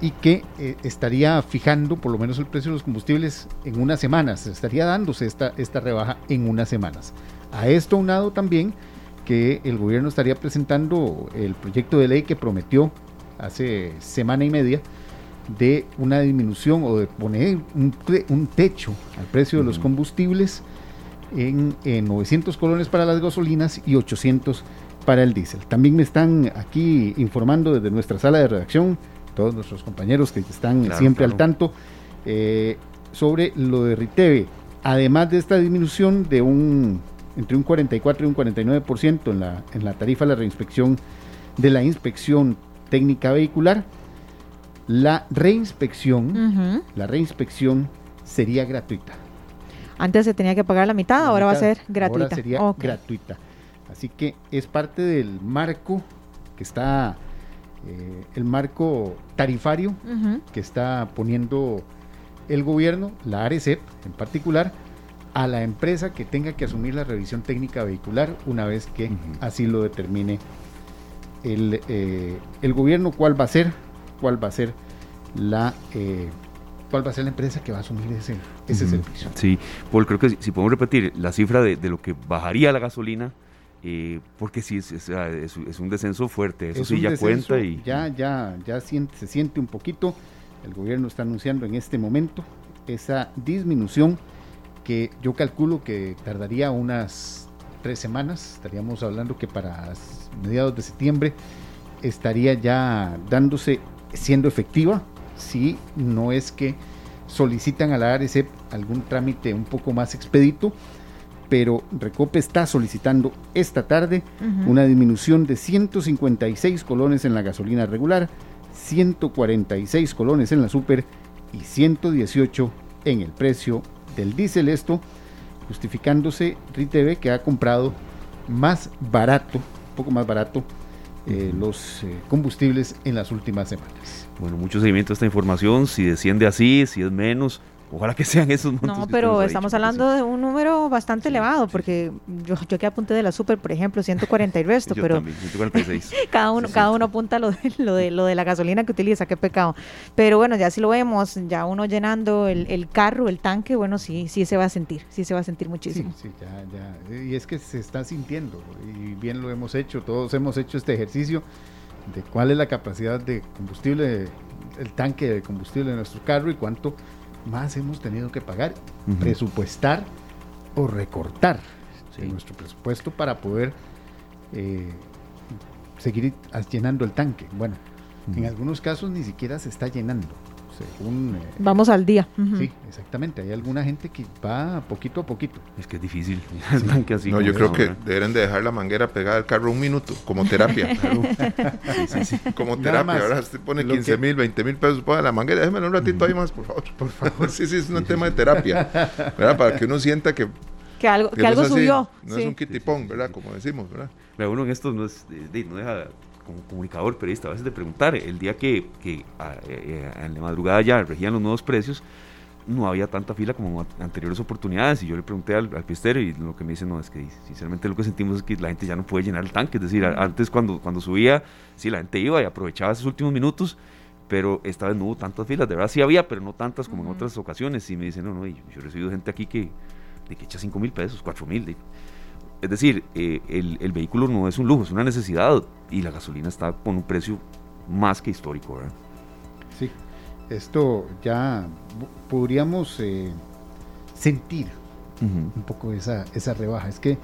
Speaker 6: y que eh, estaría fijando por lo menos el precio de los combustibles en unas semanas, estaría dándose esta, esta rebaja en unas semanas. A esto unado también que el gobierno estaría presentando el proyecto de ley que prometió hace semana y media de una disminución o de poner un, techo al precio de los combustibles en, 900 colones para las gasolinas y 800 para el diésel. También me están aquí informando desde nuestra sala de redacción, todos nuestros compañeros que están siempre al tanto, eh, sobre lo de Riteve. Además de esta disminución de un entre un 44 y un 49% en la, en la tarifa de la reinspección de la inspección técnica vehicular, la reinspección, la reinspección sería gratuita.
Speaker 4: Antes se tenía que pagar la mitad, ahora va a ser gratuita. Ahora
Speaker 6: sería gratuita. Así que es parte del marco que está, eh, el marco tarifario que está poniendo el gobierno, la ARECEP en particular, a la empresa que tenga que asumir la revisión técnica vehicular una vez que así lo determine el, eh, el, gobierno, cuál va a ser, cuál va a ser la eh, cuál va a ser la empresa que va a asumir ese, ese servicio.
Speaker 2: Sí, Paul, creo que si, podemos repetir la cifra de, lo que bajaría la gasolina, eh, porque sí, es, es, un descenso fuerte, eso sí ya cuenta y...
Speaker 6: Ya, ya, ya siente, se siente un poquito, el gobierno está anunciando en este momento esa disminución que yo calculo que tardaría unas tres semanas, estaríamos hablando que para mediados de septiembre estaría ya dándose, siendo efectiva, si no es que solicitan a la ARECEP algún trámite un poco más expedito, pero Recope está solicitando esta tarde una disminución de 156 colones en la gasolina regular, 146 colones en la super y 118 en el precio del diésel. Esto justificándose RITV que ha comprado más barato, un poco más barato, eh, los eh, combustibles en las últimas semanas.
Speaker 2: Bueno, mucho seguimiento a esta información, si desciende así, si es menos, Ojalá que sean esos
Speaker 4: montos. No, pero estamos hablando de un número bastante elevado, porque yo, yo que apunté de la super, por ejemplo, 140 y resto, pero también, 146. cada uno cada uno apunta lo de, lo de lo de la gasolina que utiliza, qué pecado. Pero bueno, ya si lo vemos, ya uno llenando el, el carro, el tanque, bueno, sí sí se va a sentir, sí se va a sentir muchísimo.
Speaker 6: Sí, sí, ya ya. Y es que se está sintiendo y bien lo hemos hecho, todos hemos hecho este ejercicio de cuál es la capacidad de combustible, el tanque de combustible de nuestro carro y cuánto más hemos tenido que pagar, presupuestar o recortar nuestro presupuesto para poder eh, seguir llenando el tanque. Bueno, en algunos casos ni siquiera se está llenando.
Speaker 4: Según, eh, Vamos al día.
Speaker 6: Sí, exactamente. Hay alguna gente que va poquito a poquito.
Speaker 2: Es que es difícil.
Speaker 3: no, yo creo que deben de dejar la manguera pegada al carro un minuto, como terapia. como terapia. Ahora se pone 15 mil, 20 mil pesos para la manguera. Déjeme un ratito ahí más, por favor. Por favor. sí, sí, es un tema de terapia. ¿verdad? Para que uno sienta que
Speaker 4: que algo, que, algo subió.
Speaker 3: No es un kitipón, ¿verdad? Como decimos, ¿verdad?
Speaker 2: uno en esto no, es, no deja como comunicador, periodista, a veces de preguntar, el día que, que eh, en la madrugada ya regían los nuevos precios, no había tanta fila como anteriores oportunidades. Y yo le pregunté al, al, pistero y lo que me dice, no, es que sinceramente lo que sentimos es que la gente ya no puede llenar el tanque. Es decir, antes cuando, cuando subía, sí, la gente iba y aprovechaba esos últimos minutos, pero esta vez no hubo tantas filas. De verdad sí había, pero no tantas como en otras ocasiones. Y me dicen, no, no, yo he recibido gente aquí que, de que echa 5 mil pesos, 4 mil. Es decir, eh, el, vehículo no es un lujo, es una necesidad y la gasolina está con un precio más que histórico. ¿verdad?
Speaker 6: Sí, esto ya podríamos eh, sentir un poco esa, esa rebaja. Es que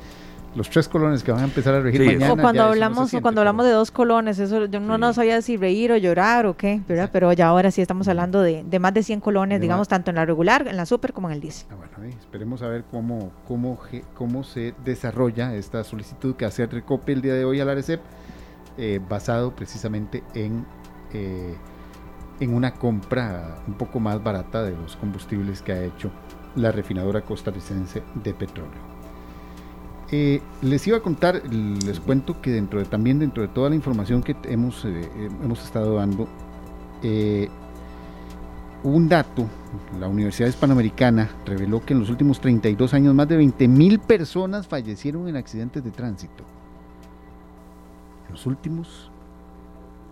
Speaker 6: los tres colones que van a empezar a regir mañana.
Speaker 4: O cuando hablamos, o cuando hablamos de dos colones, eso yo no, no sabía si reír o llorar o qué, ¿verdad? Pero ya ahora sí estamos hablando de, de más de 100 colones, digamos, tanto en la regular, en la super como en el diésel.
Speaker 6: Ah, bueno, esperemos a ver cómo, cómo, cómo se desarrolla esta solicitud que hace Recope el día de hoy a la RECEP, eh, basado precisamente en, eh, en una compra un poco más barata de los combustibles que ha hecho la refinadora costarricense de petróleo. Eh, les iba a contar, les cuento que dentro de, también dentro de toda la información que hemos, eh, hemos estado dando, eh, un dato, la Universidad Hispanoamericana reveló que en los últimos 32 años más de 20 mil personas fallecieron en accidentes de tránsito. En los últimos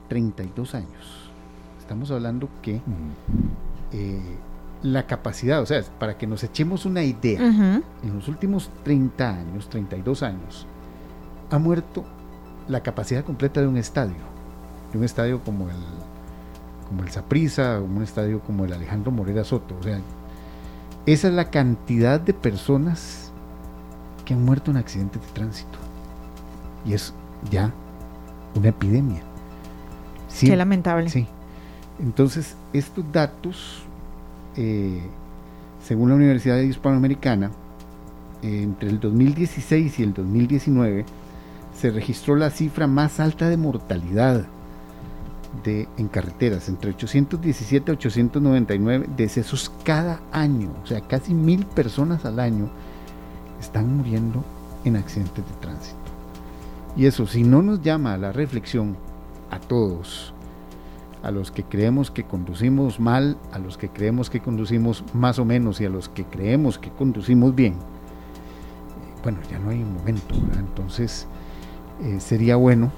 Speaker 6: 32 años. estamos hablando que eh, la capacidad, o sea, para que nos echemos una idea, en los últimos 30 años, 32 años, ha muerto la capacidad completa de un estadio, de un estadio como el como el Saprissa, un estadio como el Alejandro Morera Soto, o sea, esa es la cantidad de personas que han muerto en accidentes de tránsito. Y es ya una epidemia.
Speaker 4: Qué lamentable.
Speaker 6: Sí. Entonces, estos datos, eh, según la Universidad Hispanoamericana, entre el 2016 y el 2019 se registró la cifra más alta de mortalidad en carreteras, entre 817 y 899 decesos cada año, o sea, casi mil personas al año están muriendo en accidentes de tránsito. Y eso, si no nos llama a la reflexión a todos, a los que creemos que conducimos mal, a los que creemos que conducimos más o menos y a los que creemos que conducimos bien, eh, bueno, ya no hay momento, entonces eh, sería bueno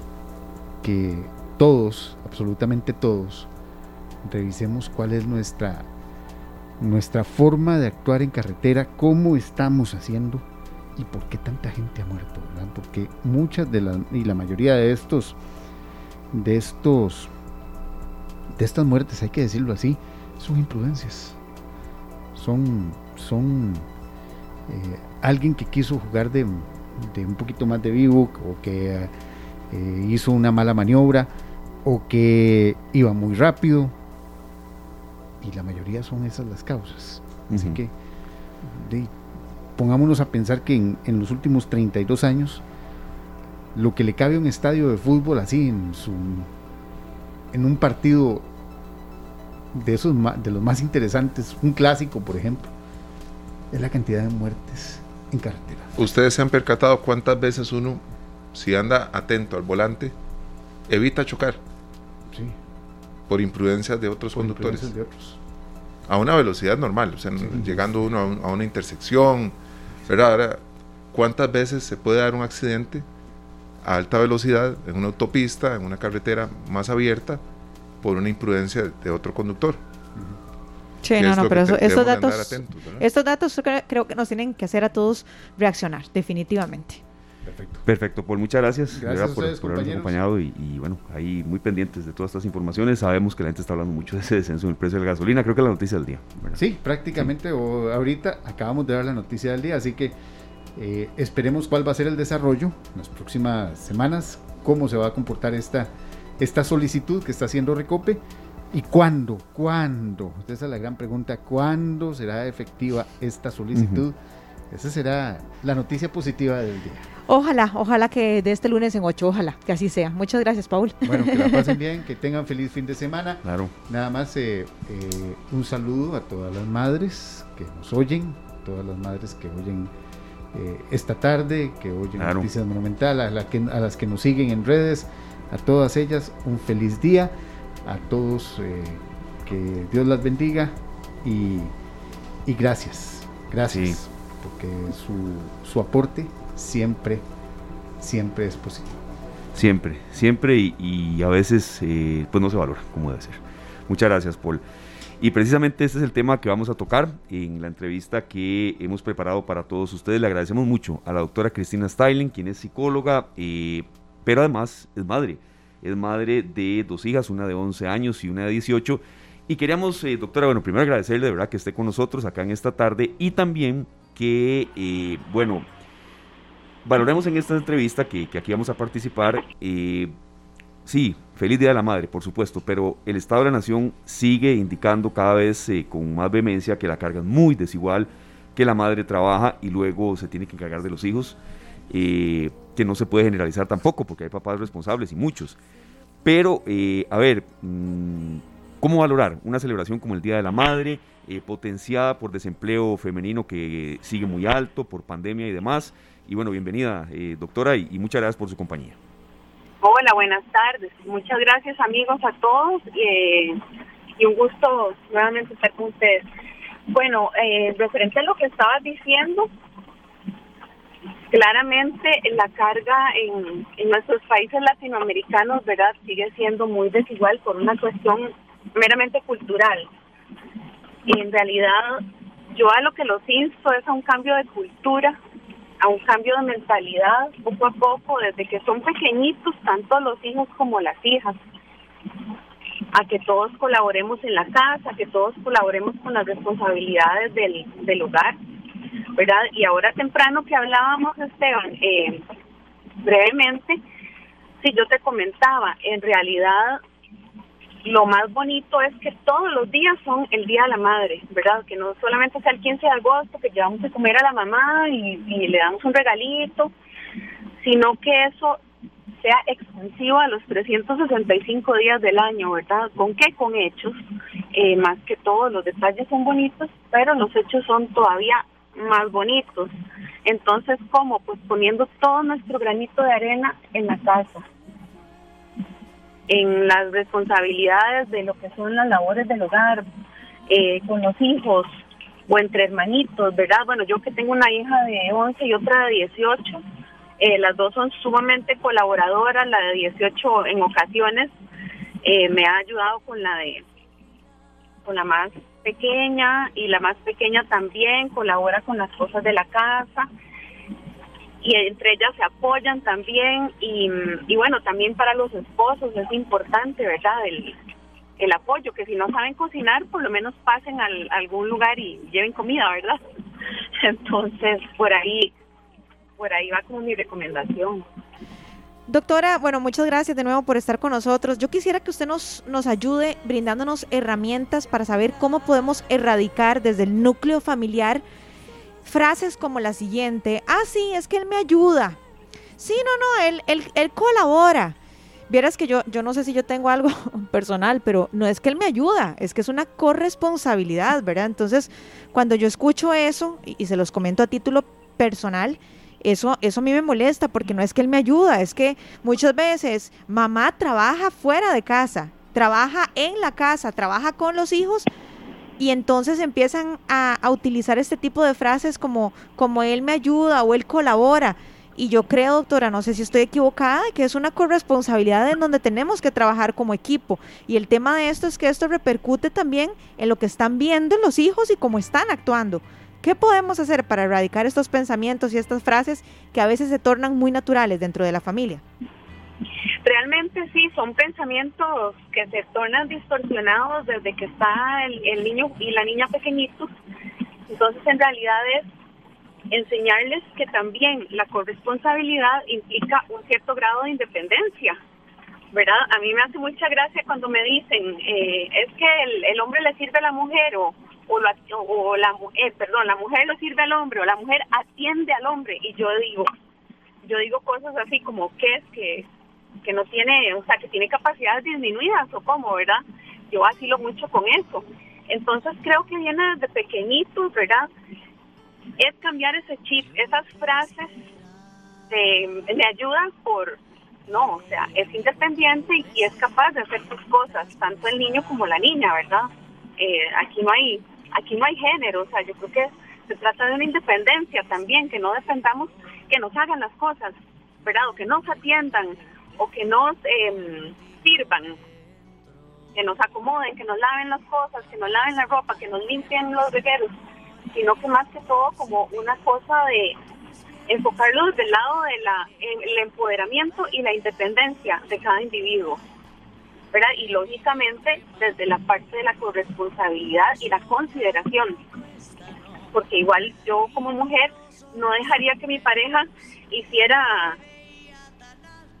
Speaker 6: que todos, absolutamente todos, revisemos cuál es nuestra, nuestra forma de actuar en carretera, cómo estamos haciendo y por qué tanta gente ha muerto, Porque muchas de las, y la mayoría de estos, de estos, de estas muertes, hay que decirlo así, son imprudencias. Son, son eh, alguien que quiso jugar de, un poquito más de vivo o que eh, hizo una mala maniobra o que iba muy rápido. Y la mayoría son esas las causas. Así que pongámonos a pensar que en, los últimos 32 años, lo que le cabe a un estadio de fútbol así, en, su, en un partido de, esos, de los más interesantes, un clásico por ejemplo, es la cantidad de muertes en carretera.
Speaker 3: ¿Ustedes se han percatado cuántas veces uno, si anda atento al volante, evita chocar? Sí. Por imprudencias de otros conductores. De otros. A una velocidad normal, o sea, llegando uno a, una intersección, ¿verdad? Ahora, ¿cuántas veces se puede dar un accidente a alta velocidad en una autopista, en una carretera más abierta, por una imprudencia de otro conductor?
Speaker 4: Sí, no, no, pero estos datos, estos datos creo que nos tienen que hacer a todos reaccionar, definitivamente.
Speaker 2: Perfecto. Perfecto, pues muchas gracias, gracias por, habernos acompañado y, bueno, ahí muy pendientes de todas estas informaciones. Sabemos que la gente está hablando mucho de ese descenso en el precio de la gasolina, creo que es la noticia del día.
Speaker 6: Sí, prácticamente ahorita acabamos de dar la noticia del día, así que eh, esperemos cuál va a ser el desarrollo en las próximas semanas, cómo se va a comportar esta, esta solicitud que está haciendo Recope y cuándo, cuándo, esa es la gran pregunta, cuándo será efectiva esta solicitud. Esa será la noticia positiva del día.
Speaker 4: Ojalá, ojalá que de este lunes en 8, ojalá que así sea. Muchas gracias, Paul.
Speaker 6: Bueno, que la pasen bien, que tengan feliz fin de semana. Claro. Nada más eh, eh, un saludo a todas las madres que nos oyen, todas las madres que oyen eh, esta tarde, que oyen Noticias Monumental, a, la que, a las que nos siguen en redes, a todas ellas un feliz día, a todos que Dios las bendiga y, y gracias, gracias porque su, su aporte siempre, siempre es positivo.
Speaker 2: Siempre, siempre y, a veces eh, pues no se valora como debe ser. Muchas gracias, Paul. Y precisamente este es el tema que vamos a tocar en la entrevista que hemos preparado para todos ustedes. Le agradecemos mucho a la doctora Cristina Styling, quien es psicóloga, eh, pero además es madre. Es madre de dos hijas, una de 11 años y una de 18. Y queríamos, eh, doctora, bueno, primero agradecerle de verdad que esté con nosotros acá en esta tarde y también que, eh, bueno, valoremos en esta entrevista que, aquí vamos a participar. Eh, sí, feliz Día de la Madre, por supuesto, pero el Estado de la Nación sigue indicando cada vez con más vehemencia que la carga es muy desigual, que la madre trabaja y luego se tiene que encargar de los hijos, que no se puede generalizar tampoco, porque hay papás responsables y muchos. Pero, a ver, mm, ¿cómo valorar una celebración como el Día de la Madre? Eh, potenciada por desempleo femenino que sigue muy alto, por pandemia y demás. Y bueno, bienvenida, eh, doctora, y, muchas gracias por su compañía.
Speaker 7: Hola, buenas tardes. Muchas gracias, amigos, a todos. Eh, y un gusto nuevamente estar con ustedes. Bueno, referente a lo que estabas diciendo, claramente la carga en, nuestros países latinoamericanos, ¿verdad?, sigue siendo muy desigual por una cuestión meramente cultural. Y en realidad yo a lo que los insto es a un cambio de cultura, a un cambio de mentalidad poco a poco, desde que son pequeñitos, tanto los hijos como las hijas, a que todos colaboremos en la casa, que todos colaboremos con las responsabilidades del, del hogar, ¿verdad? Y ahora temprano que hablábamos, Esteban, eh, brevemente, si yo te comentaba, en realidad lo más bonito es que todos los días son el Día de la Madre, ¿verdad? Que no solamente sea el 15 de agosto, que llevamos a comer a la mamá y, le damos un regalito, sino que eso sea extensivo a los 365 días del año, ¿verdad? ¿Con qué? Con hechos, eh, más que todo, los detalles son bonitos, pero los hechos son todavía más bonitos. Entonces, ¿cómo? Pues poniendo todo nuestro granito de arena en la casa, en las responsabilidades de lo que son las labores del hogar, eh, con los hijos o entre hermanitos, ¿verdad? Bueno, yo que tengo una hija de 11 y otra de 18, eh, las dos son sumamente colaboradoras, la de 18 en ocasiones eh, me ha ayudado con la de con la más pequeña y la más pequeña también colabora con las cosas de la casa y entre ellas se apoyan también y, y bueno, también para los esposos es importante, ¿verdad? El, el apoyo, que si no saben cocinar, por lo menos pasen a algún lugar y lleven comida, ¿verdad? Entonces, por ahí, por ahí va como mi recomendación.
Speaker 4: Doctora, bueno, muchas gracias de nuevo por estar con nosotros. Yo quisiera que usted nos, nos ayude brindándonos herramientas para saber cómo podemos erradicar desde el núcleo familiar frases como la siguiente, ah, sí, es que él me ayuda. Sí, no, no, él, él, él colabora. Vieras que yo, yo no sé si yo tengo algo personal, pero no es que él me ayuda, es que es una corresponsabilidad, ¿verdad? Entonces, cuando yo escucho eso, y, se los comento a título personal, eso, eso a mí me molesta porque no es que él me ayuda, es que muchas veces mamá trabaja fuera de casa, trabaja en la casa, trabaja con los hijos, y entonces empiezan a, utilizar este tipo de frases como, como él me ayuda o él colabora. Y yo creo, doctora, no sé si estoy equivocada, que es una corresponsabilidad en donde tenemos que trabajar como equipo. Y el tema de esto es que esto repercute también en lo que están viendo los hijos y cómo están actuando. ¿Qué podemos hacer para erradicar estos pensamientos y estas frases que a veces se tornan muy naturales dentro de la familia?
Speaker 7: Realmente sí, son pensamientos que se tornan distorsionados desde que está el, niño y la niña pequeñitos. Entonces, en realidad es enseñarles que también la corresponsabilidad implica un cierto grado de independencia, ¿verdad? A mí me hace mucha gracia cuando me dicen, eh, es que el, hombre le sirve a la mujer o, o, la, o la eh, perdón, la mujer le sirve al hombre o la mujer atiende al hombre y yo digo, yo digo cosas así como, ¿qué es que que no tiene, o sea, que tiene capacidades disminuidas o cómo, ¿verdad? Yo vacilo mucho con eso. Entonces creo que viene desde pequeñitos, ¿verdad? Es cambiar ese chip, esas frases de, me ayuda por, no, o sea, es independiente y, es capaz de hacer sus cosas, tanto el niño como la niña, ¿verdad? Eh, aquí no hay, aquí no hay género, o sea, yo creo que se trata de una independencia también, que no dependamos que nos hagan las cosas, ¿verdad? O que nos atiendan, o que nos em, sirvan, que nos acomoden, que nos laven las cosas, que nos laven la ropa, que nos limpien los regueros, sino que más que todo como una cosa de enfocarlo desde el lado del el empoderamiento y la independencia de cada individuo. ¿verdad? Y lógicamente desde la parte de la corresponsabilidad y la consideración, porque igual yo como mujer no dejaría que mi pareja hiciera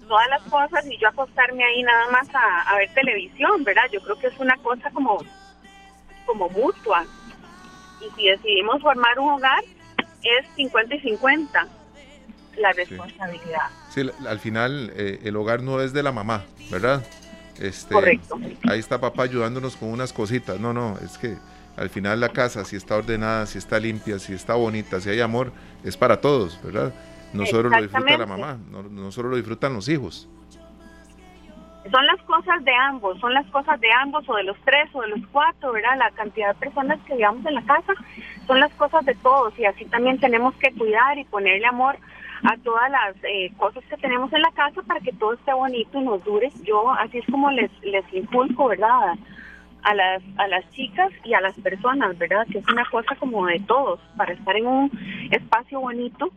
Speaker 7: todas las cosas y yo acostarme ahí nada más a, ver televisión, ¿verdad? Yo creo que es una cosa como, como mutua. Y si decidimos formar un hogar, es 50 y 50 la responsabilidad.
Speaker 3: Sí, al final eh, el hogar no es de la mamá, ¿verdad? Este,
Speaker 7: Correcto.
Speaker 3: Ahí está papá ayudándonos con unas cositas. No, no, es que al final la casa, si está ordenada, si está limpia, si está bonita, si hay amor, es para todos, ¿verdad? No solo lo disfruta la mamá, no, solo lo disfrutan los hijos.
Speaker 7: Son las cosas de ambos, son las cosas de ambos o de los tres o de los cuatro, ¿verdad? La cantidad de personas que vivamos en la casa son las cosas de todos y así también tenemos que cuidar y ponerle amor a todas las eh, cosas que tenemos en la casa para que todo esté bonito y nos dure. Yo así es como les, les inculco, ¿verdad? a las, a las chicas y a las personas, ¿verdad? Que es una cosa como de todos. Para estar en un espacio bonito,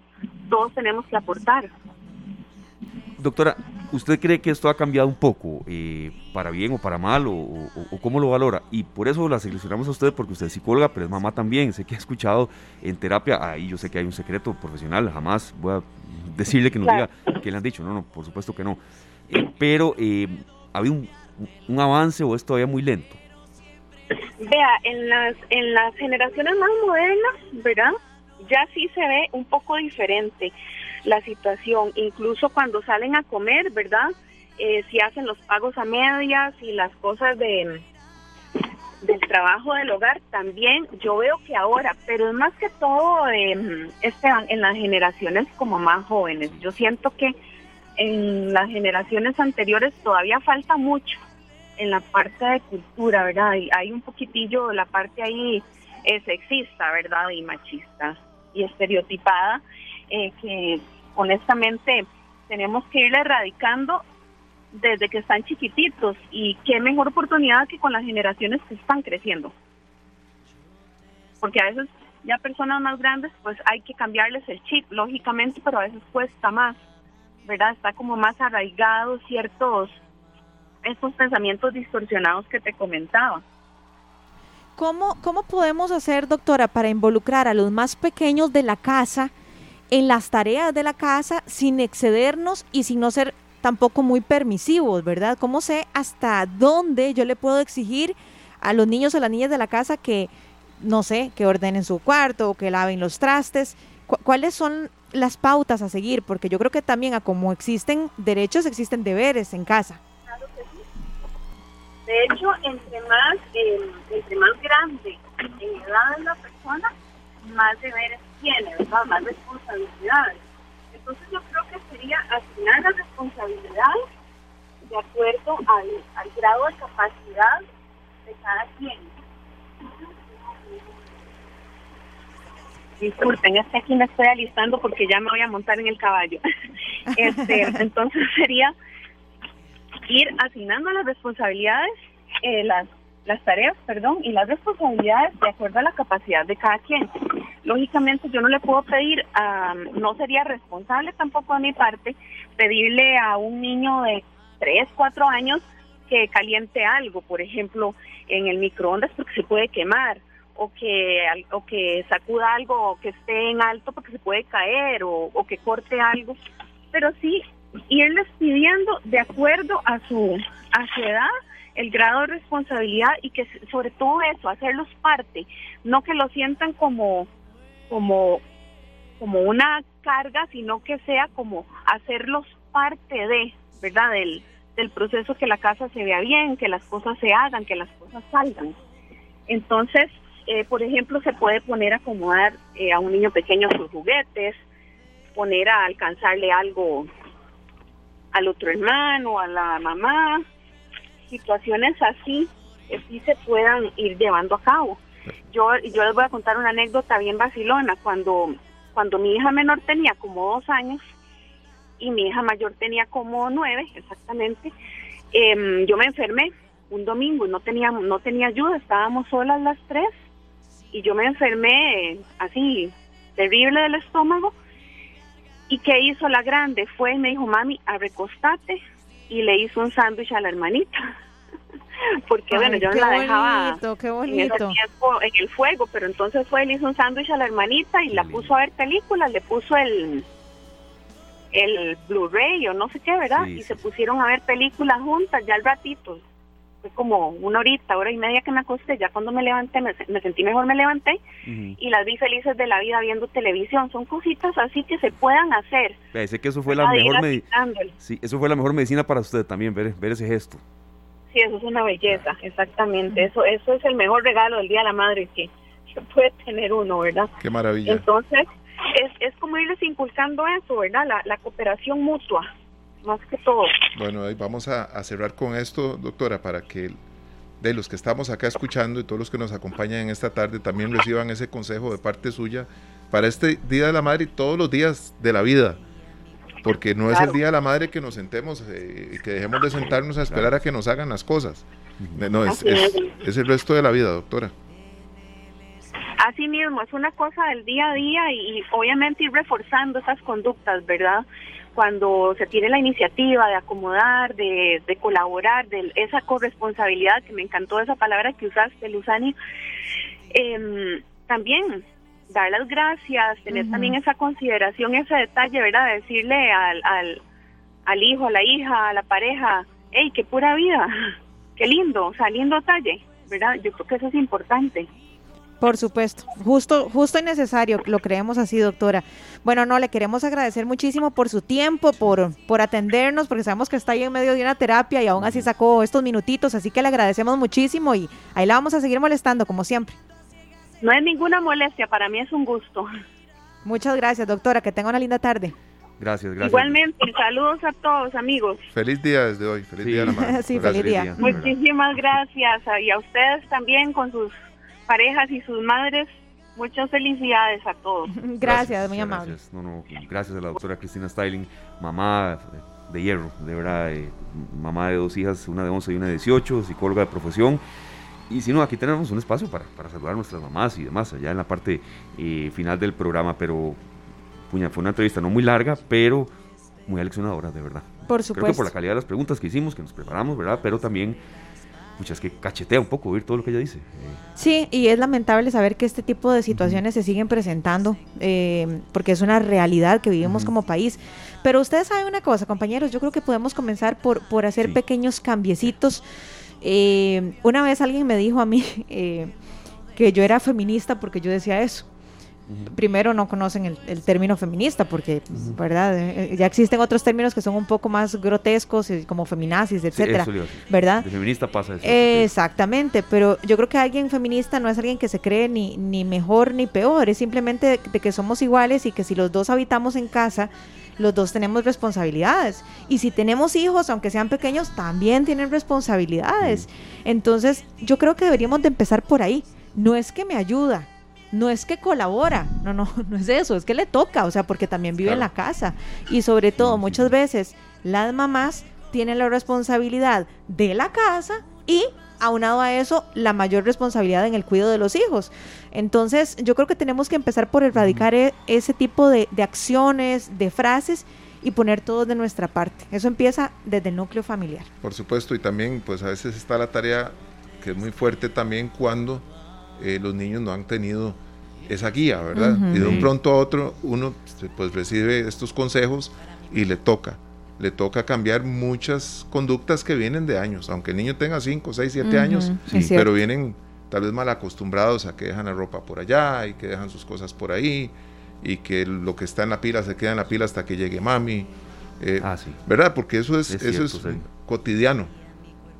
Speaker 7: todos tenemos que aportar.
Speaker 2: Doctora, ¿usted cree que esto ha cambiado un poco, eh, para bien o para mal, o, cómo lo valora? Y por eso la seleccionamos a usted, porque usted es psicóloga, pero es mamá también. Sé que ha escuchado en terapia, ahí yo sé que hay un secreto profesional, jamás voy a decirle que nos diga que le han dicho, no, no, por supuesto que no. Eh, pero, eh, ¿ha habido un, un avance o es todavía muy lento?
Speaker 7: Vea, en las, en las generaciones más modernas, ¿verdad? Ya sí se ve un poco diferente la situación, incluso cuando salen a comer, ¿verdad? Eh, si hacen los pagos a medias y las cosas de del trabajo del hogar también yo veo que ahora, pero es más que todo eh, Esteban, en las generaciones como más jóvenes. Yo siento que en las generaciones anteriores todavía falta mucho en la parte de cultura, ¿verdad? Hay un poquitillo la parte ahí eh, sexista, ¿verdad? Y machista y estereotipada eh, que honestamente tenemos que ir erradicando desde que están chiquititos y qué mejor oportunidad que con las generaciones que están creciendo. Porque a veces ya personas más grandes pues hay que cambiarles el chip, lógicamente, pero a veces cuesta más, ¿verdad? Está como más arraigado ciertos estos pensamientos distorsionados que te comentaba.
Speaker 4: ¿Cómo, ¿Cómo podemos hacer, doctora, para involucrar a los más pequeños de la casa en las tareas de la casa sin excedernos y sin no ser tampoco muy permisivos, ¿verdad? ¿Cómo sé hasta dónde yo le puedo exigir a los niños o las niñas de la casa que, no sé, que ordenen su cuarto o que laven los trastes? ¿Cuáles son las pautas a seguir? Porque yo creo que también a como existen derechos, existen deberes en casa.
Speaker 7: De hecho, entre más, eh, entre más grande en edad la persona, más deberes tiene, ¿verdad? más responsabilidades. Entonces yo creo que sería asignar las responsabilidades de acuerdo al, al grado de capacidad de cada quien. Disculpen, es que aquí me estoy alistando porque ya me voy a montar en el caballo. Este, entonces sería ir asignando las responsabilidades, eh, las, las tareas, perdón, y las responsabilidades de acuerdo a la capacidad de cada quien. Lógicamente yo no le puedo pedir, no sería responsable tampoco de mi parte, pedirle a un niño de 3, 4 años que caliente algo, por ejemplo, en el microondas porque se puede quemar o que o que sacuda algo que esté en alto porque se puede caer o, o que corte algo, pero sí irles pidiendo de acuerdo a su, a su edad el grado de responsabilidad y que sobre todo eso, hacerlos parte, no que lo sientan como, como, como una carga, sino que sea como hacerlos parte de, ¿verdad? Del, del proceso que la casa se vea bien, que las cosas se hagan, que las cosas salgan. Entonces, eh, por ejemplo, se puede poner a acomodar eh, a un niño pequeño sus juguetes, poner a alcanzarle algo al otro hermano, a la mamá, situaciones así que sí se puedan ir llevando a cabo. Yo, yo les voy a contar una anécdota bien vacilona. Cuando, cuando mi hija menor tenía como dos años y mi hija mayor tenía como nueve, exactamente, em, yo me enfermé un domingo no tenía, no tenía ayuda, estábamos solas las tres y yo me enfermé así terrible del estómago ¿Y qué hizo la grande? Fue y me dijo, mami, a recostate y le hizo un sándwich a la hermanita. Porque bueno, yo no la dejaba
Speaker 4: qué bonito.
Speaker 7: En, el fuego, pero entonces fue le hizo un sándwich a la hermanita y la puso a ver películas, le puso el el Blu-ray o no sé qué, ¿verdad? y se pusieron a ver películas juntas ya al ratito como una horita, hora y media que me acosté, ya cuando me levanté, me, sentí mejor, me levanté y las vi felices de la vida viendo televisión. Son cositas así que se puedan hacer.
Speaker 2: Pensé que eso fue la mejor medicina. Sí, eso fue la mejor medicina para usted también, ver, ver ese gesto.
Speaker 7: Sí, eso es una belleza, exactamente. Eso, eso es el mejor regalo del Día de la Madre que, puede tener uno, ¿verdad?
Speaker 3: Qué maravilla.
Speaker 7: Entonces, es, es como irles inculcando eso, ¿verdad? La, la cooperación mutua más que todo.
Speaker 3: Bueno, ahí vamos a, cerrar con esto, doctora, para que de los que estamos acá escuchando y todos los que nos acompañan en esta tarde también reciban ese consejo de parte suya para este Día de la Madre y todos los días de la vida. Porque no es el Día de la Madre que nos sentemos eh, y que dejemos de sentarnos a esperar a que nos hagan las cosas. No, es, es, el resto de la vida, doctora.
Speaker 7: Así mismo, es una cosa del día a día y, obviamente ir reforzando esas conductas, ¿verdad? Cuando se tiene la iniciativa de acomodar, de, colaborar, de esa corresponsabilidad, que me encantó esa palabra que usaste, Luzani, eh, también dar las gracias, tener también esa consideración, ese detalle, ¿verdad? Decirle al, al, al hijo, a la hija, a la pareja, hey, qué pura vida, qué lindo, o sea, lindo talle, ¿verdad? Yo creo que eso es importante.
Speaker 4: Por supuesto, justo, justo y necesario, lo creemos así, doctora. Bueno, no, le queremos agradecer muchísimo por su tiempo, por, por atendernos, porque sabemos que está ahí en medio de una terapia y aún así sacó estos minutitos, así que le agradecemos muchísimo y ahí la vamos a seguir molestando, como siempre.
Speaker 7: No es ninguna molestia, para mí es un gusto.
Speaker 4: Muchas gracias, doctora, que tenga una linda tarde.
Speaker 2: Gracias, gracias.
Speaker 7: Igualmente, saludos a todos, amigos.
Speaker 3: Feliz día desde hoy, feliz día
Speaker 4: la sí, feliz día.
Speaker 7: Muchísimas gracias y a ustedes también con sus parejas y sus madres. Muchas felicidades a todos.
Speaker 4: Gracias, muy amable.
Speaker 2: Gracias. gracias a la doctora Cristina Styling, mamá de hierro, de verdad, eh, mamá de dos hijas, una de 11 y una de 18, psicóloga de profesión. Y si no, aquí tenemos un espacio para, para saludar a nuestras mamás y demás, allá en la parte eh, final del programa, pero puña, fue una entrevista no muy larga, pero muy aleccionadora, de verdad.
Speaker 4: Por supuesto.
Speaker 2: Creo que por la calidad de las preguntas que hicimos, que nos preparamos, ¿verdad? Pero también es que cachetea un poco oír todo lo que ella dice.
Speaker 4: Sí, y es lamentable saber que este tipo de situaciones se siguen presentando, eh, porque es una realidad que vivimos como país. Pero ustedes saben una cosa, compañeros, yo creo que podemos comenzar por, por hacer pequeños cambiecitos. Eh, una vez alguien me dijo a mí eh, que yo era feminista porque yo decía eso primero no conocen el, término feminista porque, ¿verdad? Eh, eh, ya existen otros términos que son un poco más grotescos, eh, como feminazis, etcétera, ¿verdad?
Speaker 2: De feminista pasa eso.
Speaker 4: exactamente, pero yo creo que alguien feminista no es alguien que se cree ni, ni mejor ni peor, es simplemente de, que somos iguales y que si los dos habitamos en casa, los dos tenemos responsabilidades. Y si tenemos hijos, aunque sean pequeños, también tienen responsabilidades. Entonces, yo creo que deberíamos de empezar por ahí. No es que me ayuda, no es que colabora, no, no, no es eso, es que le toca, o sea, porque también vive en la casa. Y sobre todo, muchas veces las mamás tienen la responsabilidad de la casa y aunado a eso, la mayor responsabilidad en el cuidado de los hijos. Entonces, yo creo que tenemos que empezar por erradicar e, ese tipo de, de acciones, de frases y poner todo de nuestra parte. Eso empieza desde el núcleo familiar.
Speaker 3: Por supuesto, y también pues a veces está la tarea que es muy fuerte también cuando eh, los niños no han tenido esa guía, ¿verdad? Y de un pronto a otro uno pues recibe estos consejos y le toca, le toca cambiar muchas conductas que vienen de años, aunque el niño tenga 5, 6, 7 años, pero vienen tal vez mal acostumbrados a que dejan la ropa por allá y que dejan sus cosas por ahí y que lo que está en la pila se queda en la pila hasta que llegue mami. Eh, ah, ¿Verdad? Porque eso es, eso es cotidiano.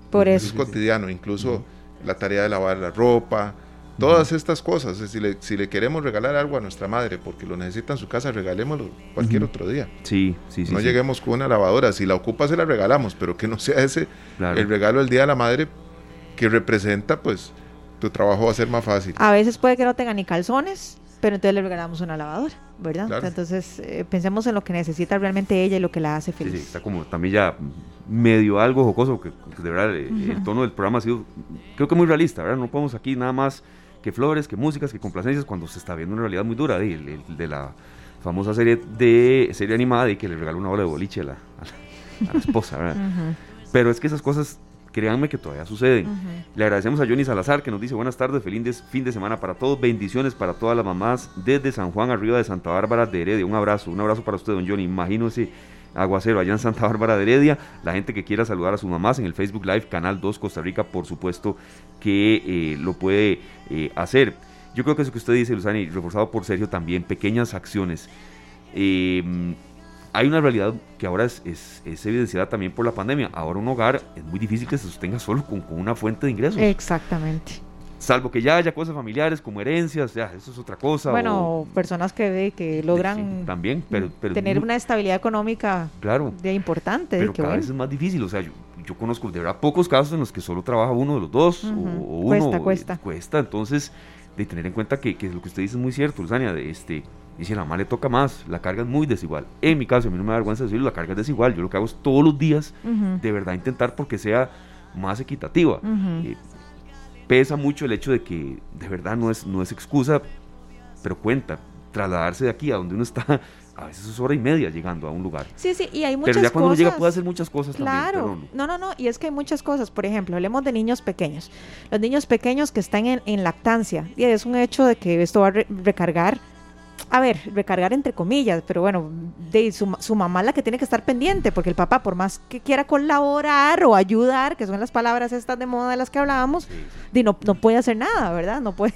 Speaker 4: Por eso.
Speaker 3: es cotidiano, incluso la tarea de lavar la ropa, Todas estas cosas, si le, si le queremos regalar algo a nuestra madre porque lo necesita en su casa, regalémoslo cualquier otro día.
Speaker 2: Sí, sí, sí.
Speaker 3: No lleguemos con una lavadora, si la ocupa se la regalamos, pero que no sea ese el regalo del Día de la Madre que representa, pues tu trabajo va a ser más fácil.
Speaker 4: A veces puede que no tenga ni calzones, pero entonces le regalamos una lavadora, ¿verdad? entonces eh, pensemos en lo que necesita realmente ella y lo que la hace feliz. Sí,
Speaker 2: está como también ya medio algo jocoso, que, de verdad eh, el tono del programa ha sido, creo que muy realista, ¿verdad? No podemos aquí nada más que flores, que músicas, que complacencias, cuando se está viendo una realidad muy dura de, de, la famosa serie de serie animada y que le regaló una bola de boliche a la, a la, esposa, ¿verdad? Pero es que esas cosas, créanme que todavía suceden. Le agradecemos a Johnny Salazar que nos dice buenas tardes, feliz fin de semana para todos, bendiciones para todas las mamás desde San Juan arriba de Santa Bárbara de Heredia. Un abrazo, un abrazo para usted, don Johnny. Imagínese Aguacero, allá en Santa Bárbara de Heredia. La gente que quiera saludar a sus mamás en el Facebook Live, Canal 2 Costa Rica, por supuesto que eh, lo puede eh, hacer. Yo creo que eso que usted dice, Luzani, reforzado por Sergio también, pequeñas acciones. Em, hay una realidad que ahora es, es, evidenciada también por la pandemia. Ahora un hogar es muy difícil que se sostenga solo con una fuente de ingresos.
Speaker 4: Exactamente
Speaker 2: salvo que ya haya cosas familiares como herencias, ya, eso es otra cosa.
Speaker 4: Bueno, personas que, que logran
Speaker 2: también,
Speaker 4: tener una estabilidad económica
Speaker 2: claro,
Speaker 4: de importante.
Speaker 2: Pero cada vez es más difícil, o sea, yo, conozco de verdad pocos casos en los que solo trabaja uno de los dos, o, uno.
Speaker 4: Cuesta, cuesta.
Speaker 2: Cuesta, entonces, de tener en cuenta que, que lo que usted dice es muy cierto, Luzania, de este... Y si a la mamá le toca más, la carga es muy desigual. En mi caso, a mí no me da vergüenza decirlo, la carga es desigual. Yo lo que hago es todos los días, de verdad, intentar porque sea más equitativa. Eh, pesa mucho el hecho de que de verdad no es, no es excusa, pero cuenta, trasladarse de aquí a donde uno está a veces es hora y media llegando a un lugar.
Speaker 4: Sí, sí, y hay muchas
Speaker 2: cosas. Pero
Speaker 4: ya cuando
Speaker 2: uno llega puede hacer muchas cosas
Speaker 4: claro.
Speaker 2: también.
Speaker 4: Claro, no, no, no, y es que hay muchas cosas. Por ejemplo, hablemos de niños pequeños. Los niños pequeños que están en, en lactancia, y es un hecho de que esto va a recargar a ver, recargar entre comillas, pero bueno, de su, su, mamá es la que tiene que estar pendiente, porque el papá, por más que quiera colaborar o ayudar, que son las palabras estas de moda de las que hablábamos, no, no puede hacer nada, ¿verdad? No puede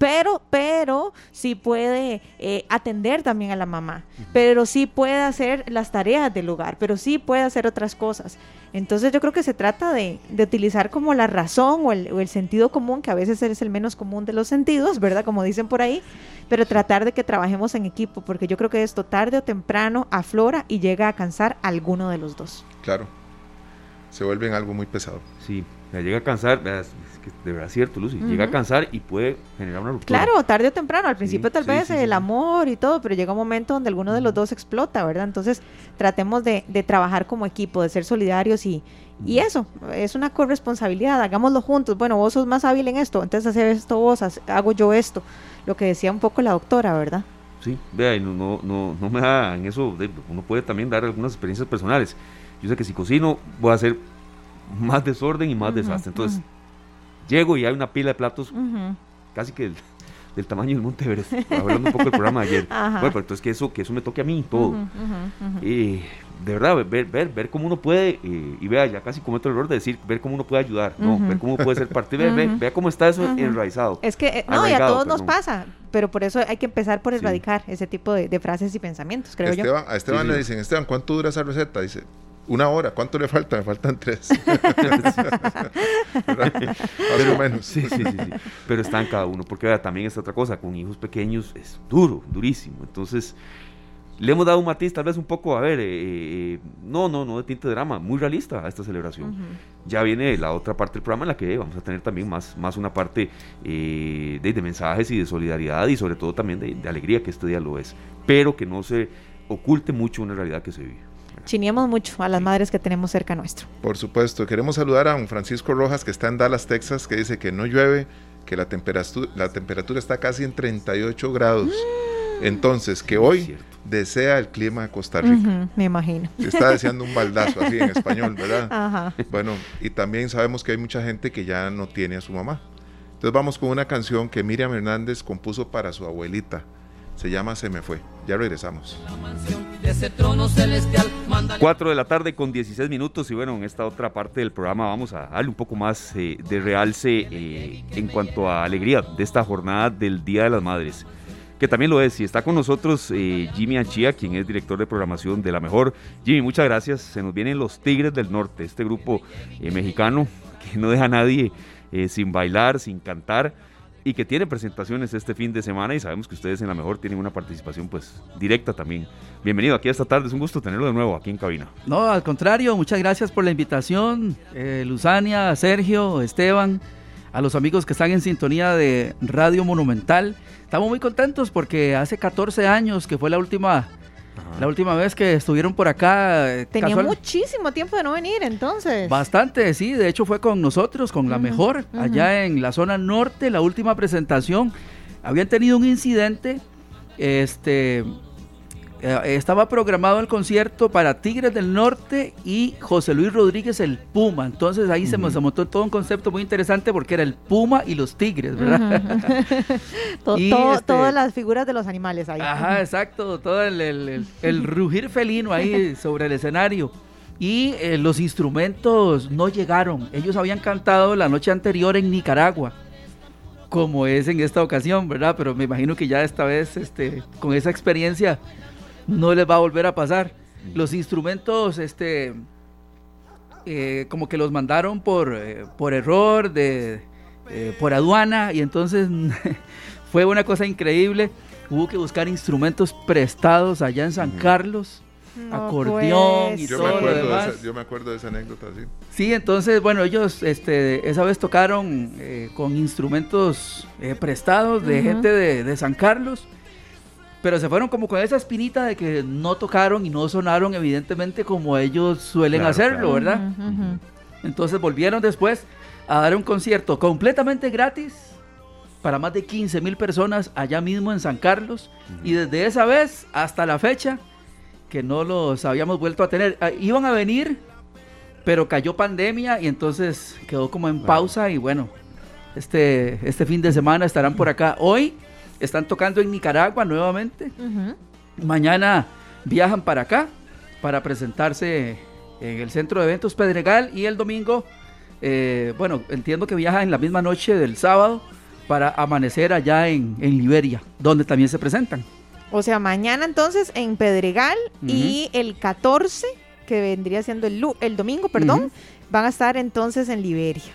Speaker 4: pero, pero sí puede eh, atender también a la mamá, pero sí puede hacer las tareas del hogar, pero sí puede hacer otras cosas. Entonces yo creo que se trata de, utilizar como la razón o el, sentido común, que a veces es el menos común de los sentidos, ¿verdad? Como dicen por ahí, pero tratar de que trabajemos en equipo, porque yo creo que esto tarde o temprano aflora y llega a cansar a alguno de los dos.
Speaker 3: Claro, se vuelve en algo muy pesado.
Speaker 2: Sí, llega a cansar, que de verdad es cierto, Lucy, llega a cansar y puede generar una ruptura.
Speaker 4: Claro, tarde o temprano, al principio tal vez el amor y todo, pero llega un momento donde alguno de los dos explota, ¿verdad? Entonces tratemos de, trabajar como equipo, de ser solidarios y, y eso, es una corresponsabilidad, hagámoslo juntos. Bueno, vos sos más hábil en esto, entonces hacer esto vos, hago yo esto. Lo que decía un poco la doctora, ¿verdad?
Speaker 2: Sí, vea, y no, no, no, no me da en eso, uno puede también dar algunas experiencias personales. Yo sé que si cocino voy a hacer más desorden y más desastre. Entonces, llego y hay una pila de platos casi que del, tamaño del Monte Everest, hablando un poco del programa de ayer. Bueno, pero entonces que eso, que eso me toque a mí todo. y de verdad, ver, ver, ver cómo uno puede, eh, y vea, ya casi cometo el error de decir, ver cómo uno puede ayudar, no, ver cómo puede ser parte, vea, vea, cómo está eso enraizado.
Speaker 4: Es que, eh, no, y a todos nos pasa, pero por eso hay que empezar por erradicar ese tipo de, frases y pensamientos, creo yo.
Speaker 3: A Esteban le dicen, Esteban, ¿cuánto dura esa receta? Dice, una hora, ¿cuánto le falta? Me faltan tres.
Speaker 2: Pero, menos. Sí, sí, sí, Pero está en cada uno, porque también es otra cosa, con hijos pequeños es duro, durísimo. Entonces, le hemos dado un matiz tal vez un poco, a ver, eh, eh, no, no, no de tinte de drama, muy realista a esta celebración. Ya viene la otra parte del programa en la que vamos a tener también más, más una parte eh, de, mensajes y de solidaridad y sobre todo también de, de alegría, que este día lo es, pero que no se oculte mucho una realidad que se vive
Speaker 4: chineamos mucho a las madres que tenemos cerca nuestro.
Speaker 3: Por supuesto, queremos saludar a un Francisco Rojas que está en Dallas, Texas, que dice que no llueve, que la temperatura, la temperatura está casi en 38 grados. Mm. Entonces, que hoy desea el clima de Costa Rica.
Speaker 4: me imagino.
Speaker 3: Está deseando un baldazo, así en español, ¿verdad? Ajá. Bueno, y también sabemos que hay mucha gente que ya no tiene a su mamá. Entonces vamos con una canción que Miriam Hernández compuso para su abuelita. Se llama Se me fue. Ya regresamos.
Speaker 2: 4 de la tarde con 16 minutos y bueno, en esta otra parte del programa vamos a darle un poco más eh, de realce eh, en cuanto a alegría de esta jornada del Día de las Madres que también lo es. Y está con nosotros eh, Jimmy Anchía, quien es director de programación de La Mejor. Jimmy, muchas gracias. Se nos vienen los Tigres del Norte, este grupo mexicano que no deja a nadie sin bailar, sin cantar y que tiene presentaciones este fin de semana y sabemos que ustedes en la mejor tienen una participación pues directa también. Bienvenido aquí esta tarde, es un gusto tenerlo de nuevo aquí en cabina.
Speaker 8: No, al contrario, muchas gracias por la invitación, eh, Luzania, Sergio, Esteban, a los amigos que están en sintonía de Radio Monumental. Estamos muy contentos porque hace 14 años que fue la última la última vez que estuvieron por acá.
Speaker 4: Eh, Tenía muchísimo tiempo de no venir entonces.
Speaker 8: Bastante, sí. De hecho fue con nosotros, con la mejor, allá en la zona norte, la última presentación. Habían tenido un incidente. Este estaba programado el concierto para Tigres del Norte y José Luis Rodríguez el Puma. Entonces ahí se, montó todo un concepto muy interesante porque era el Puma y los Tigres, ¿verdad?
Speaker 4: Este todas las figuras de los animales ahí.
Speaker 8: Ajá, exacto, todo el, rugir felino ahí sobre el escenario. Y eh, los instrumentos no llegaron. Ellos habían cantado la noche anterior en Nicaragua como es en esta ocasión, ¿verdad? Pero me imagino que ya esta vez, este, con esa experiencia, no les va a volver a pasar. Los instrumentos, este, eh, como que los mandaron por, eh, por error, de, eh, por aduana, y entonces fue una cosa increíble. Hubo que buscar instrumentos prestados allá en San Carlos. acordeón y todo lo demás.
Speaker 3: yo me acuerdo de esa anécdota, sí.
Speaker 8: Sí, entonces, bueno, ellos este, esa vez tocaron con instrumentos prestados de gente de, de San Carlos pero se fueron como con esa espinita de que no tocaron y no sonaron evidentemente como ellos suelen hacerlo, ¿verdad? Entonces volvieron después a dar un concierto completamente gratis para más de 15 mil personas allá mismo en San Carlos. Y desde esa vez hasta la fecha, que no los habíamos vuelto a tener, ah, iban a venir, pero cayó pandemia y entonces quedó como en pausa y bueno, este, este fin de semana estarán por acá. Hoy están tocando en Nicaragua nuevamente. Mañana viajan para acá para presentarse en el centro de eventos Pedregal y el domingo, eh, bueno, entiendo que viaja en la misma noche del sábado para amanecer allá en, Liberia, donde también se presentan.
Speaker 4: O sea, mañana entonces en Pedregal y el 14, que vendría siendo el, el domingo, perdón, van a estar entonces en Liberia.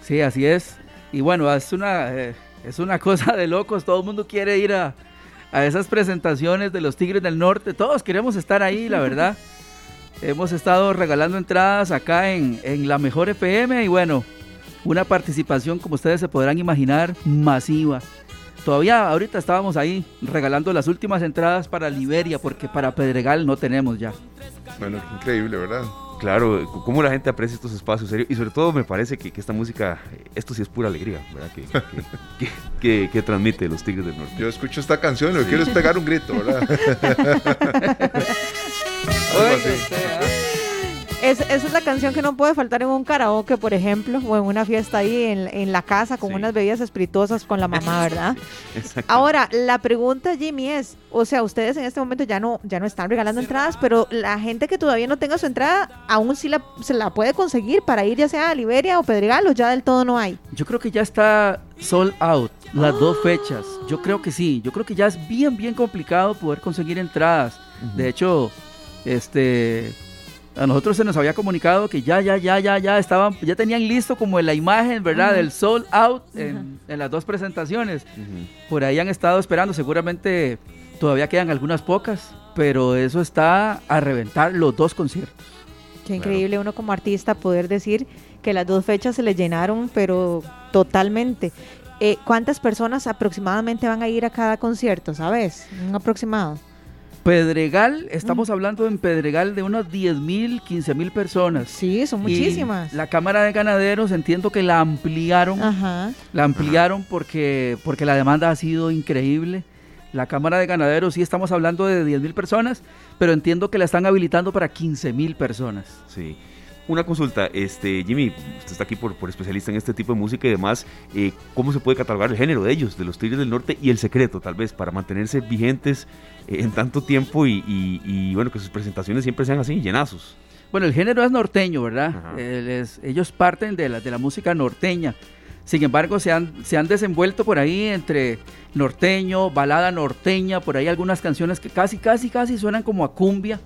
Speaker 8: Sí, así es. Y bueno, es una, eh, es una cosa de locos, todo el mundo quiere ir a, a esas presentaciones de los Tigres del Norte, todos queremos estar ahí, la verdad. Hemos estado regalando entradas acá en, en la Mejor FM y bueno, una participación como ustedes se podrán imaginar masiva. Todavía ahorita estábamos ahí regalando las últimas entradas para Liberia porque para Pedregal no tenemos ya.
Speaker 3: Bueno, increíble, ¿verdad?
Speaker 2: Claro, cómo la gente aprecia estos espacios serios y sobre todo me parece que, esta música, esto sí es pura alegría, ¿verdad? Que, que, transmite los Tigres del Norte.
Speaker 3: Yo escucho esta canción y lo quiero es pegar un grito, ¿verdad?
Speaker 4: esa es la canción que no puede faltar en un karaoke, por ejemplo, o en una fiesta ahí en, la casa con unas bebidas espirituosas con la mamá, ¿verdad? Ahora, la pregunta, Jimmy, es, o sea, ustedes en este momento ya no, ya no están regalando entradas, pero la gente que todavía no tenga su entrada, aún sí la, se la puede conseguir para ir ya sea a Liberia o Pedregal o ya del todo no hay.
Speaker 8: Yo creo que ya está sold out las dos fechas. Yo creo que sí. Yo creo que ya es bien, bien complicado poder conseguir entradas. De hecho, este a nosotros se nos había comunicado que ya, ya, ya, ya, ya estaban, ya tenían listo como la imagen, ¿verdad? Del sold out en, las dos presentaciones. Por ahí han estado esperando, seguramente todavía quedan algunas pocas, pero eso está a reventar los dos conciertos.
Speaker 4: Qué increíble uno como artista poder decir que las dos fechas se le llenaron, pero totalmente. Eh, ¿Cuántas personas aproximadamente van a ir a cada concierto, sabes? Un aproximado.
Speaker 8: Pedregal, estamos hablando en Pedregal de unos 10 mil, 15 mil personas.
Speaker 4: Sí, son muchísimas.
Speaker 8: la Cámara de Ganaderos entiendo que la ampliaron. La ampliaron porque, porque la demanda ha sido increíble. La Cámara de Ganaderos sí estamos hablando de 10 mil personas, pero entiendo que la están habilitando para 15 mil personas.
Speaker 2: Sí. Una consulta, este Jimmy, usted está aquí por, especialista en este tipo de música y demás, eh, ¿cómo se puede catalogar el género de ellos, de los Tigres del Norte y el secreto tal vez para mantenerse vigentes eh, en tanto tiempo y, bueno, que sus presentaciones siempre sean así, llenazos?
Speaker 8: Bueno, el género es norteño, ¿verdad? ellos parten de la, de la música norteña. Sin embargo, se han, se han desenvuelto por ahí entre norteño, balada norteña, por ahí algunas canciones que casi, casi, casi suenan como a cumbia,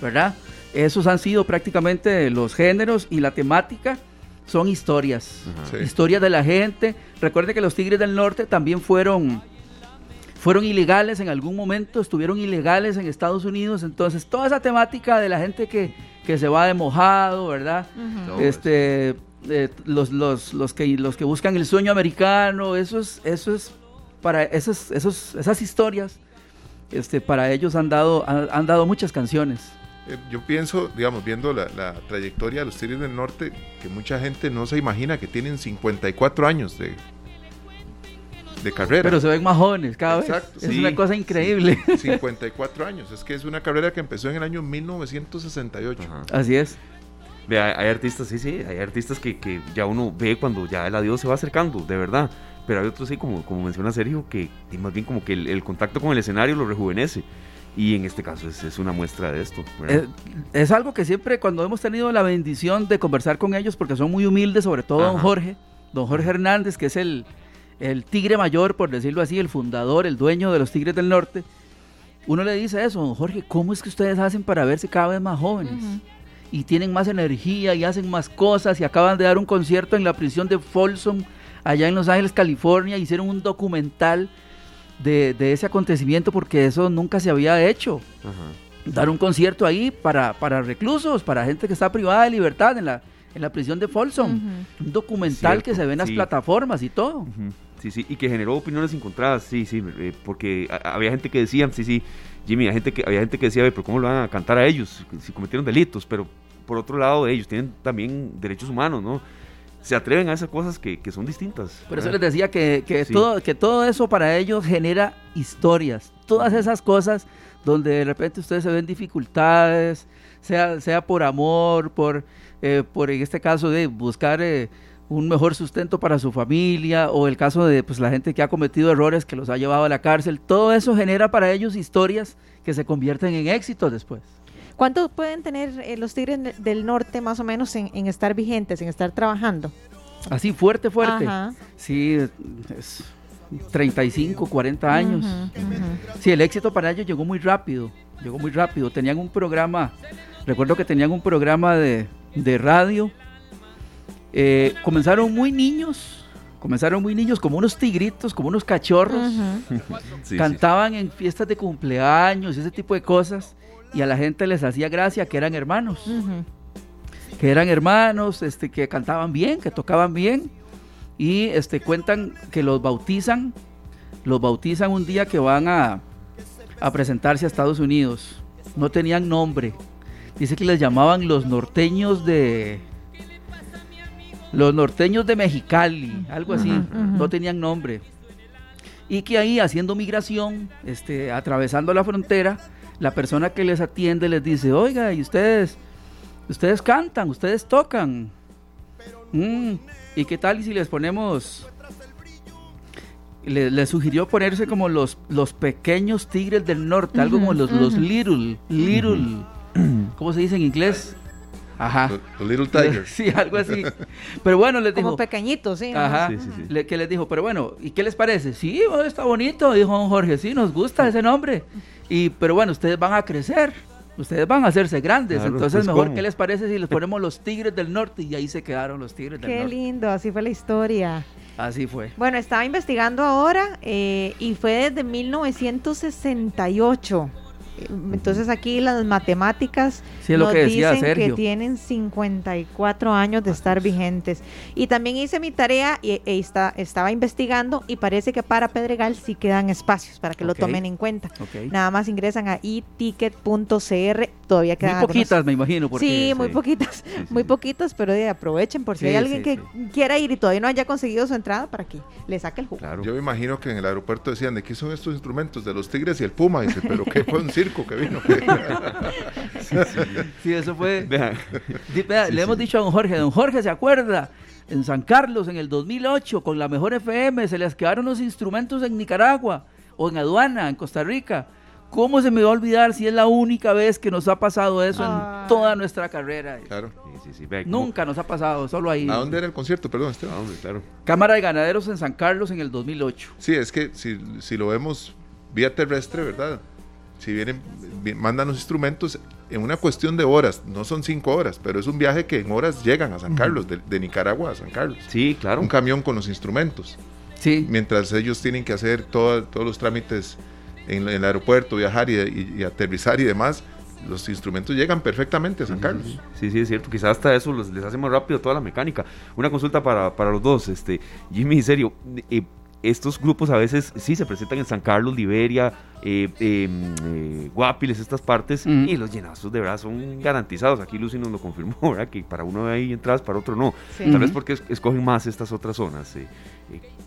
Speaker 8: ¿verdad? Esos han sido prácticamente los géneros y la temática son historias. Historias de la gente. Recuerde que los Tigres del Norte también fueron, fueron ilegales en algún momento, estuvieron ilegales en Estados Unidos. Entonces, toda esa temática de la gente que, se va de mojado, ¿verdad? Este. los, los, los, que, los que buscan el sueño americano, eso es, eso es para esos, esos, esas historias, este, para ellos han dado, han dado muchas canciones.
Speaker 3: Eh, yo pienso, digamos, viendo la, trayectoria de los Tigres del Norte, que mucha gente no se imagina que tienen 54 años de, de carrera.
Speaker 8: Pero se ven más jóvenes cada vez. Es una cosa increíble.
Speaker 3: 54 años. Es que es una carrera que empezó en el año 1968.
Speaker 8: Así es.
Speaker 2: hay, artistas, sí, sí, hay artistas que, que, ya uno ve cuando ya el adiós se va acercando, de verdad. Pero hay otros, sí, como, como menciona Sergio, que más bien como que el contacto con el escenario lo rejuvenece. Y en este caso es, una muestra de esto.
Speaker 8: Es, es, algo que siempre cuando hemos tenido la bendición de conversar con ellos, porque son muy humildes, sobre todo don Jorge, don Jorge Hernández, que es el, el tigre mayor, por decirlo así, el fundador, el dueño de los Tigres del Norte, uno le dice eso, don Jorge, ¿cómo es que ustedes hacen para verse cada vez más jóvenes? Y tienen más energía y hacen más cosas y acaban de dar un concierto en la prisión de Folsom, allá en Los Ángeles, California, hicieron un documental de, ese acontecimiento porque eso nunca se había hecho. Dar un concierto ahí para, para reclusos, para gente que está privada de libertad en la, en la prisión de Folsom. Un documental que se ve en las plataformas y todo.
Speaker 2: Sí, sí, y que generó opiniones encontradas, sí, sí, eh, porque había gente que decía, sí, sí, Jimmy, había gente que, había gente que decía, pero ¿cómo lo van a cantar a ellos si cometieron delitos? Pero por otro lado, ellos tienen también derechos humanos, ¿no? Se atreven a esas cosas que, son distintas.
Speaker 8: Por eso les decía que, todo, que todo eso para ellos genera historias. Todas esas cosas donde de repente ustedes se ven dificultades, sea, sea por amor, por, eh, por en este caso de buscar... Eh, un mejor sustento para su familia o el caso de pues, la gente que ha cometido errores que los ha llevado a la cárcel. Todo eso genera para ellos historias que se convierten en éxitos después.
Speaker 4: ¿Cuánto pueden tener eh, los Tigres del Norte más o menos en, estar vigentes, en estar trabajando?
Speaker 8: Así fuerte, fuerte. Sí, es 35, 40 años. Sí, el éxito para ellos llegó muy rápido, llegó muy rápido. Tenían un programa, recuerdo que tenían un programa de, de radio eh, comenzaron muy niños, comenzaron muy niños, como unos tigritos, como unos cachorros. Cantaban en fiestas de cumpleaños, ese tipo de cosas, y a la gente les hacía gracia que eran hermanos. Que eran hermanos, este, que cantaban bien, que tocaban bien. Y este, cuentan que los bautizan, los bautizan un día que van a, a presentarse a Estados Unidos. No tenían nombre. Dice que les llamaban los norteños de, los norteños de Mexicali, algo así, no tenían nombre. Y que ahí haciendo migración, este, atravesando la frontera, la persona que les atiende les dice, oiga, y ustedes, ustedes cantan, ustedes tocan. Mm, ¿Y qué tal si les ponemos... Le, sugirió ponerse como los, los pequeños tigres del norte, algo como los, los little, little, ¿cómo se dice en inglés?
Speaker 3: Ajá. Los Little Tigers.
Speaker 8: Sí, algo así. Pero bueno, les dijo.
Speaker 4: Como pequeñitos, sí.
Speaker 8: Ajá. Sí, sí, sí. que les dijo, pero bueno, ¿y qué les parece? Sí, está bonito, dijo don Jorge. Sí, nos gusta ese nombre. Y, pero bueno, ustedes van a crecer. Ustedes van a hacerse grandes. entonces, pues, mejor, ¿qué les parece si les ponemos los Tigres del Norte? Y ahí se quedaron los Tigres del
Speaker 4: Norte. Qué lindo, así fue la historia.
Speaker 8: Así fue.
Speaker 4: Bueno, estaba investigando ahora eh, y fue desde 1968. Entonces aquí las matemáticas nos dicen que tienen 54 años de estar vigentes. Y también hice mi tarea y, e estaba investigando y parece que para Pedregal sí quedan espacios para que lo tomen en cuenta. Nada más ingresan a iticket.cr, todavía quedan
Speaker 8: Muy poquitas, me imagino.
Speaker 4: sí, muy poquitas, muy poquitas, pero aprovechen por si hay alguien que quiera ir y todavía no haya conseguido su entrada para que le saque el jugo.
Speaker 3: Yo me imagino que en el aeropuerto decían, ¿de qué son estos instrumentos? De los tigres y el puma. dice, pero ¿qué fue un circo que vino?
Speaker 8: sí, eso fue. le hemos dicho a don Jorge, don Jorge se acuerda, en San Carlos en el 2008 con la mejor FM se les quedaron los instrumentos en Nicaragua o en aduana en Costa Rica. ¿Cómo se me va a olvidar si es la única vez que nos ha pasado eso en toda nuestra carrera?
Speaker 3: Claro.
Speaker 8: Nunca nos ha pasado, solo ahí.
Speaker 3: ¿A dónde era el concierto? Perdón, Esteban. claro.
Speaker 8: Cámara de Ganaderos en San Carlos en el 2008.
Speaker 3: Sí, es que si, si lo vemos vía terrestre, ¿verdad? si vienen, mandan los instrumentos en una cuestión de horas, no son cinco horas, pero es un viaje que en horas llegan a San Carlos, de, Nicaragua a San Carlos.
Speaker 2: Sí, claro.
Speaker 3: Un camión con los instrumentos.
Speaker 8: Sí.
Speaker 3: Mientras ellos tienen que hacer todos los trámites en, el aeropuerto, viajar y, aterrizar y demás, los instrumentos llegan perfectamente a San Carlos.
Speaker 2: Sí, sí, es cierto. Quizás hasta eso les hace más rápido toda la mecánica. Una consulta para, para los dos. Este, Jimmy, en serio, eh, estos grupos a veces sí se presentan en San Carlos, Liberia, eh, em, eh, Guapiles, estas partes, y los llenazos de verdad son garantizados. Aquí Lucy nos lo confirmó, ¿verdad? Que para uno hay entradas, para otro no. Tal vez porque escogen más estas otras zonas. Eh,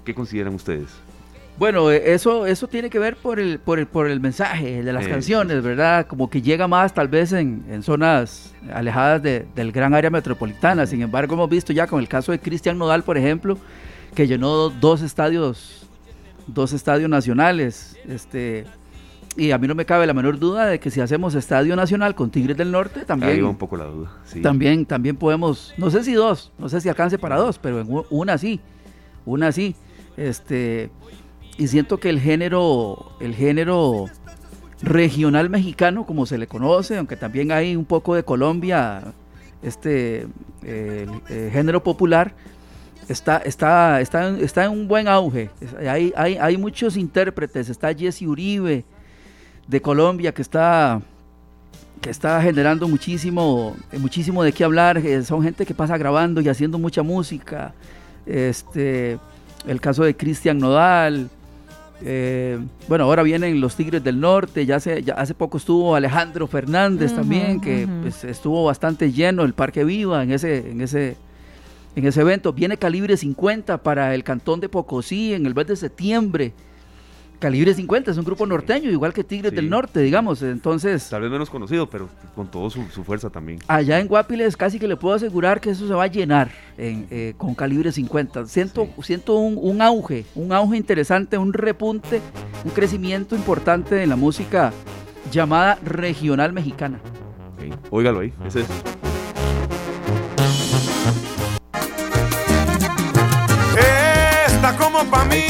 Speaker 2: ¿Qué consideran ustedes?
Speaker 8: Bueno, eso, eso tiene que ver por el, por el, por el mensaje de las canciones, ¿verdad? Como que llega más tal vez en, en zonas alejadas del gran área metropolitana. Sin embargo, hemos visto ya con el caso de Cristian Nodal, por ejemplo, que llenó dos estadios, dos estadios nacionales. Este, y a mí no me cabe la menor duda de que si hacemos estadio nacional con Tigres del Norte, también.
Speaker 2: un poco la duda.
Speaker 8: También, también podemos, no sé si dos, no sé si alcance para dos, pero en una sí, una sí. Este, y siento que el género, el género regional mexicano, como se le conoce, aunque también hay un poco de Colombia, este género popular, está, está, está, está en un buen auge. Hay, hay, hay muchos intérpretes. Está Jesse Uribe de Colombia que está que está generando muchísimo, muchísimo de qué hablar. Eh, son gente que pasa grabando y haciendo mucha música. Este, el caso de Cristian Nodal. Eh, bueno, ahora vienen los Tigres del Norte, ya hace, ya hace poco estuvo Alejandro Fernández también, que pues, estuvo bastante lleno el Parque Viva en ese, en ese, en ese evento. Viene Calibre 50 para el Cantón de Pocosí en el mes de septiembre. Calibre 50 es un grupo norteño, igual que Tigres del Norte, digamos. Entonces.
Speaker 2: Tal vez menos conocido, pero con toda su, fuerza también.
Speaker 8: Allá en Guapiles casi que le puedo asegurar que eso se va a llenar eh, con Calibre 50. Siento, siento un, auge, un auge interesante, un repunte, un crecimiento importante en la música llamada regional mexicana.
Speaker 2: Okay. Óigalo ahí, ese es.
Speaker 8: Está como para mí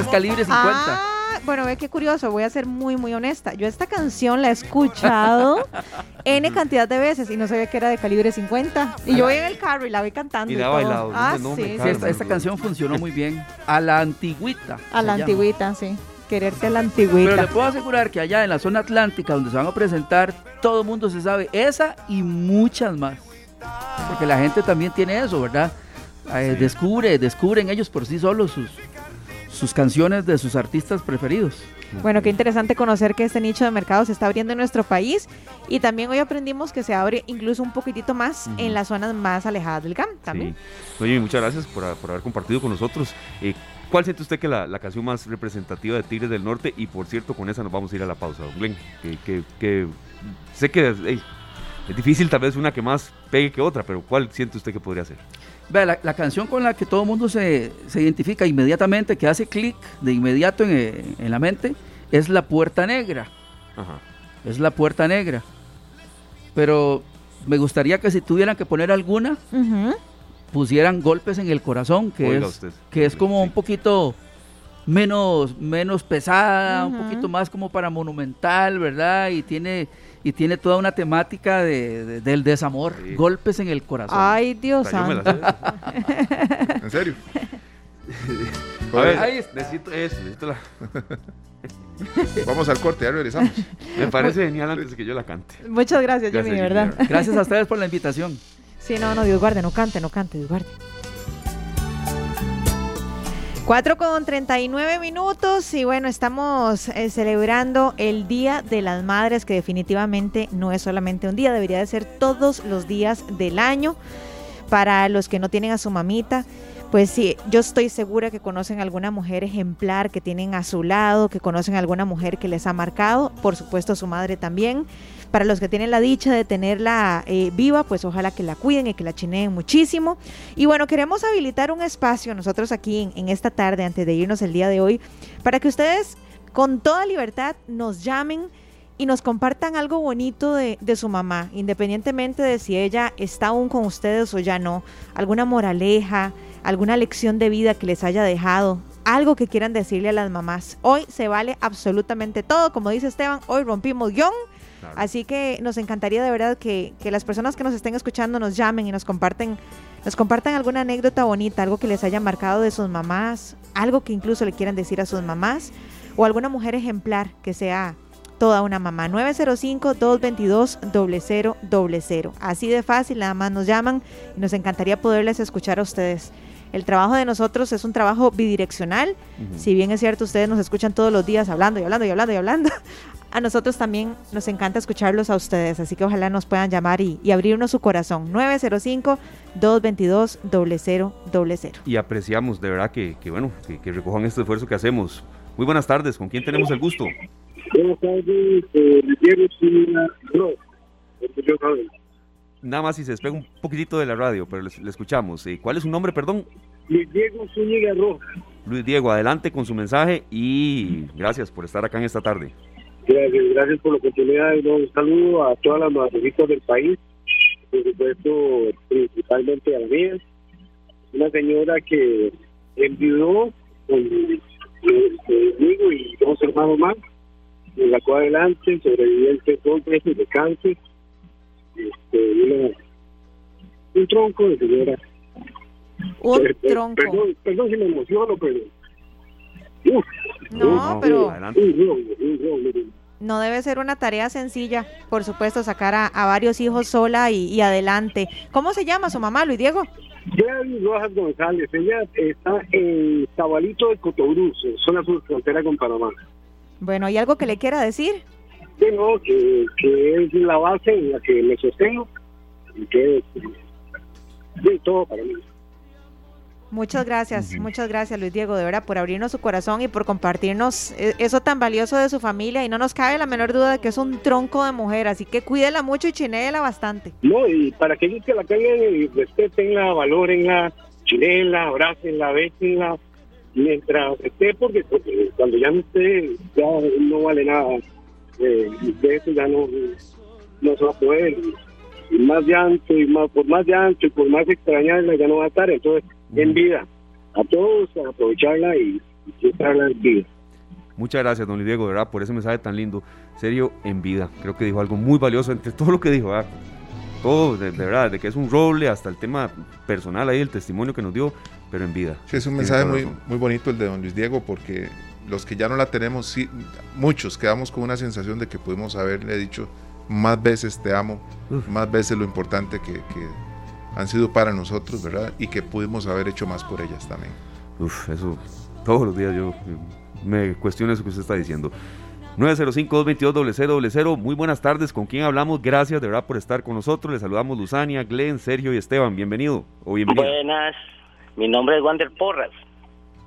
Speaker 8: es calibre 50.
Speaker 4: Ah, bueno, ve qué curioso, voy a ser muy, muy honesta. Yo esta canción la he escuchado N cantidad de veces y no sabía que era de calibre 50. Y yo voy en el carro y la voy cantando. Y la bailado. Ah,
Speaker 8: sí, esta, canción funcionó muy bien. A la antigüita.
Speaker 4: A la antigüita, sí. Quererte a la antigüita.
Speaker 8: Pero le puedo asegurar que allá en la zona atlántica donde se van a presentar, todo el mundo se sabe esa y muchas más. Porque la gente también tiene eso, ¿verdad? Eh, descubre, descubren ellos por sí solos sus, sus canciones de sus artistas preferidos.
Speaker 4: Bueno, qué interesante conocer que este nicho de mercado se está abriendo en nuestro país y también hoy aprendimos que se abre incluso un poquitito más en las zonas más alejadas del GAM también.
Speaker 2: Oye, muchas gracias por, haber compartido con nosotros. Eh, ¿Cuál siente usted que la, la canción más representativa de Tigres del Norte? Y por cierto, con esa nos vamos a ir a la pausa, don Glenn. Que, que, sé que es difícil tal vez una que más pegue que otra, pero ¿cuál siente usted que podría ser?
Speaker 8: Vea, la, canción con la que todo el mundo se, identifica inmediatamente, que hace clic de inmediato en, la mente, es La Puerta Negra. Es La Puerta Negra. Pero me gustaría que si tuvieran que poner alguna, pusieran Golpes en el Corazón, que, es, que es como un poquito menos, menos pesada, un poquito más como para monumental, ¿verdad? Y tiene y tiene toda una temática de, del desamor, golpes en el corazón.
Speaker 4: Ay, Dios santo.
Speaker 3: ¿En serio?
Speaker 2: A ver, necesito eso, necesito la...
Speaker 3: Vamos al corte, ya regresamos.
Speaker 2: Me parece genial antes de que yo la cante.
Speaker 4: Muchas gracias, Jimmy, de verdad.
Speaker 8: Gracias a ustedes por la invitación.
Speaker 4: Sí, no, no, Dios guarde, no cante, no cante, Dios guarde. 4 con 39 minutos y bueno, estamos eh, celebrando el Día de las Madres, que definitivamente no es solamente un día, debería de ser todos los días del año. Para los que no tienen a su mamita, pues sí, yo estoy segura que conocen alguna mujer ejemplar que tienen a su lado, que conocen alguna mujer que les ha marcado, por supuesto su madre también. Para los que tienen la dicha de tenerla eh, viva, pues ojalá que la cuiden y que la chineen muchísimo. Y bueno, queremos habilitar un espacio nosotros aquí en, esta tarde, antes de irnos el día de hoy, para que ustedes con toda libertad nos llamen y nos compartan algo bonito de, de, su mamá, independientemente de si ella está aún con ustedes o ya no, alguna moraleja, alguna lección de vida que les haya dejado, algo que quieran decirle a las mamás. Hoy se vale absolutamente todo, como dice Esteban, hoy rompimos guion Así que nos encantaría de verdad que, las personas que nos estén escuchando nos llamen y nos comparten, nos compartan alguna anécdota bonita, algo que les haya marcado de sus mamás, algo que incluso le quieran decir a sus mamás, o alguna mujer ejemplar que sea toda una mamá. 905-222-0000. Así de fácil, nada más nos llaman y nos encantaría poderles escuchar a ustedes. El trabajo de nosotros es un trabajo bidireccional. Si bien es cierto, ustedes nos escuchan todos los días hablando y hablando y hablando y hablando a nosotros también nos encanta escucharlos a ustedes, así que ojalá nos puedan llamar y, abrirnos su corazón. 905-222-0000.
Speaker 2: Y apreciamos de verdad que, bueno, que, recojan este esfuerzo que hacemos. Muy buenas tardes, ¿con quién tenemos el gusto? Buenas tardes, eh, Nada más si se despega un poquitito de la radio, pero le, escuchamos. Eh, ¿Cuál es su nombre, perdón?
Speaker 9: Luis Diego Zúñiga Rojas.
Speaker 2: Luis Diego, adelante con su mensaje y gracias por estar acá en esta tarde.
Speaker 9: Gracias, gracias por la oportunidad. y Un saludo a todas las madrecitas del país, por supuesto, principalmente a la mía. Una señora que enviudó conmigo y dos hermanos más, la sacó adelante, sobreviviente dos veces de cáncer, este, un tronco de señora.
Speaker 4: Un tronco.
Speaker 9: Perdón, perdón si me emociono, pero
Speaker 4: no, pero no debe ser una tarea sencilla, por supuesto, sacar a, varios hijos sola y, adelante. ¿Cómo se llama su mamá, Luis Diego?
Speaker 9: Gladys Rojas González, ella está en Tabalito de Cotobruz, zona sur frontera con Panamá.
Speaker 4: Bueno, ¿hay algo que le quiera decir?
Speaker 9: Sí, no, que, que es la base en la que me sostengo y que es de todo para mí.
Speaker 4: Muchas gracias, muchas gracias Luis Diego, de verdad, por abrirnos su corazón y por compartirnos e, eso tan valioso de su familia. Y no nos cabe la menor duda de que es un tronco de mujer, así que cuídela mucho y chinéela bastante.
Speaker 9: No, y para que ellos que la y respetenla, valorenla, chinéla, abrácenla, bésenla, mientras esté, porque, cuando ya no esté, ya no vale nada. Eh, de eso ya no, no se va a poder. Y más llanto, y más, por más llanto, y por más extrañarla, ya no va a estar. Entonces, en vida. A todos aprovecharla y disfrutarla en vida.
Speaker 2: Muchas gracias, don Luis Diego, verdad, por ese mensaje tan lindo. Serio, en vida. Creo que dijo algo muy valioso entre todo lo que dijo. Todo, de, verdad, de que es un roble hasta el tema personal ahí, el testimonio que nos dio, pero en vida.
Speaker 3: Sí, es un mensaje muy, muy bonito el de don Luis Diego, porque los que ya no la tenemos, sí, muchos quedamos con una sensación de que pudimos haberle dicho más veces te amo, más veces lo importante que, que han sido para nosotros, ¿verdad? Y que pudimos haber hecho más por ellas también.
Speaker 2: Uf, eso, todos los días yo me cuestiono eso que usted está diciendo. 905-222-0000, muy buenas tardes, ¿con quién hablamos? Gracias de verdad por estar con nosotros, les saludamos Luzania, Glenn, Sergio y Esteban, bienvenido o bienvenido.
Speaker 10: Buenas, mi nombre es Wander Porras.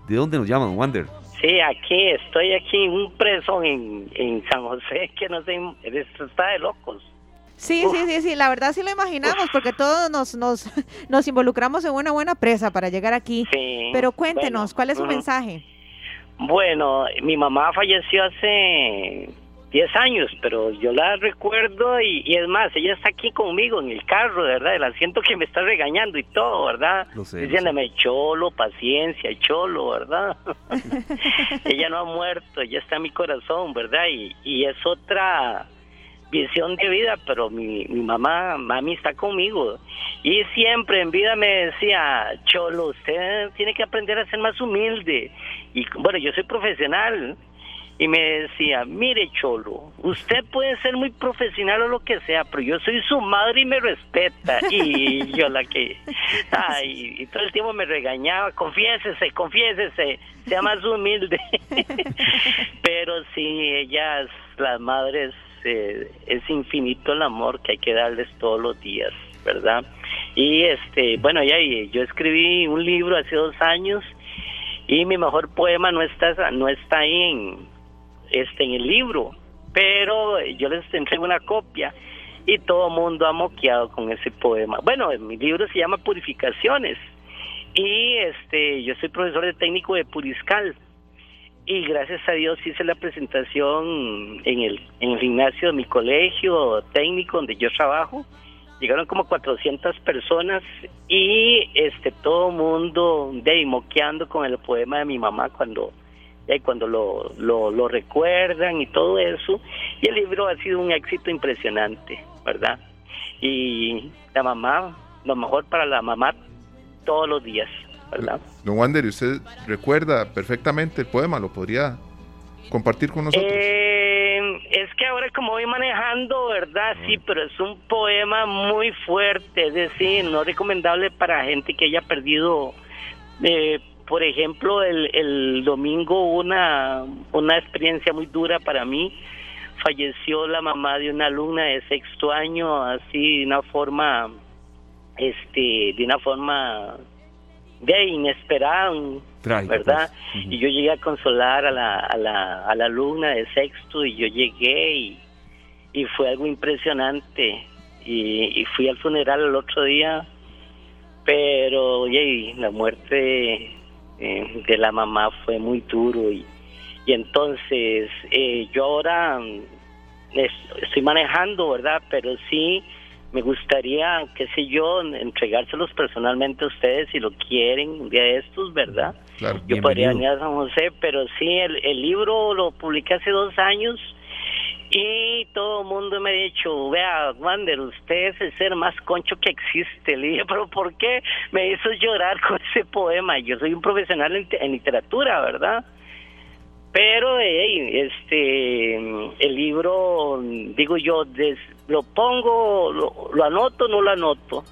Speaker 2: ¿De dónde nos llaman, Wander?
Speaker 10: Sí, aquí, estoy aquí en un preso en, en San José, que no sé, está de locos.
Speaker 4: Sí, sí, sí, sí, la verdad sí lo imaginamos porque todos nos, nos, nos involucramos en una buena presa para llegar aquí.
Speaker 10: Sí,
Speaker 4: Pero cuéntenos, ¿cuál es su mensaje?
Speaker 10: Bueno, mi mamá falleció hace 10 años, pero yo la recuerdo y, es más, ella está aquí conmigo en el carro, ¿verdad? El asiento que me está regañando y todo, ¿verdad? Diciéndome, cholo, paciencia, cholo, ¿verdad? ella no ha muerto, ella está en mi corazón, ¿verdad? Y, y es otra visión de vida, pero mi, mi mamá, mami está conmigo. Y siempre en vida me decía, Cholo, usted tiene que aprender a ser más humilde. Y bueno, yo soy profesional. Y me decía, mire Cholo, usted puede ser muy profesional o lo que sea, pero yo soy su madre y me respeta. Y yo la que, ay, y todo el tiempo me regañaba, confiésese, confiésese, sea más humilde. pero sí, ellas, las madres, este, es infinito el amor que hay que darles todos los días, ¿verdad? Y este, bueno, ya yo escribí un libro hace dos años y mi mejor poema no está no está ahí en este en el libro, pero yo les entrego una copia y todo mundo ha moqueado con ese poema. Bueno, mi libro se llama Purificaciones y este yo soy profesor de técnico de Puriscal y gracias a Dios hice la presentación en el, en el gimnasio de mi colegio técnico donde yo trabajo. Llegaron como 400 personas y este todo mundo de moqueando con el poema de mi mamá cuando cuando lo, lo, lo recuerdan y todo eso. Y el libro ha sido un éxito impresionante, ¿verdad? Y la mamá, lo mejor para la mamá todos los días.
Speaker 3: Don Wander, ¿usted recuerda perfectamente el poema? ¿Lo podría compartir con nosotros?
Speaker 10: Eh, es que ahora como voy manejando, ¿verdad? Sí, pero es un poema muy fuerte, es decir, no recomendable para gente que haya perdido, eh, por ejemplo, el, el domingo una, una experiencia muy dura para mí. Falleció la mamá de una alumna de sexto año, así de una forma, este, de una forma de inesperado, ¿verdad? Pues. Y yo llegué a consolar a la, a la, a la alumna de sexto y yo llegué y, y fue algo impresionante. Y, y, fui al funeral el otro día, pero oye, la muerte eh, de la mamá fue muy duro y, y entonces eh, yo ahora mm, estoy manejando, ¿verdad? Pero sí me gustaría, qué sé yo, entregárselos personalmente a ustedes si lo quieren un día de estos, ¿verdad? yo podría venir a San José, pero sí, el, el libro lo publiqué hace dos años y todo el mundo me ha dicho, vea, Wander, usted es el ser más concho que existe. Le dije, pero ¿por qué me hizo llorar con ese poema? Yo soy un profesional en, literatura, ¿verdad? Pero este el libro, digo yo, lo pongo, lo, anoto, no lo anoto.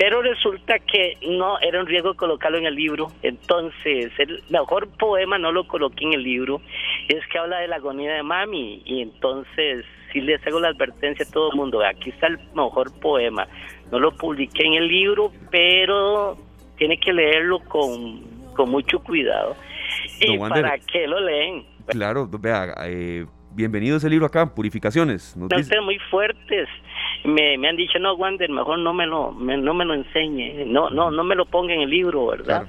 Speaker 10: Pero resulta que no era un riesgo colocarlo en el libro. Entonces, el mejor poema no lo coloqué en el libro. Es que habla de la agonía de mami. Y entonces, si les hago la advertencia a todo el mundo, aquí está el mejor poema. No lo publiqué en el libro, pero tiene que leerlo con, con mucho cuidado. ¿Y para qué lo leen?
Speaker 2: Claro, vea, eh, bienvenido ese libro acá, Purificaciones.
Speaker 10: Nos muy fuertes. Me, me han dicho, no, Wander, mejor no me lo, no me lo enseñe, no, no, no me lo ponga en el libro, ¿verdad?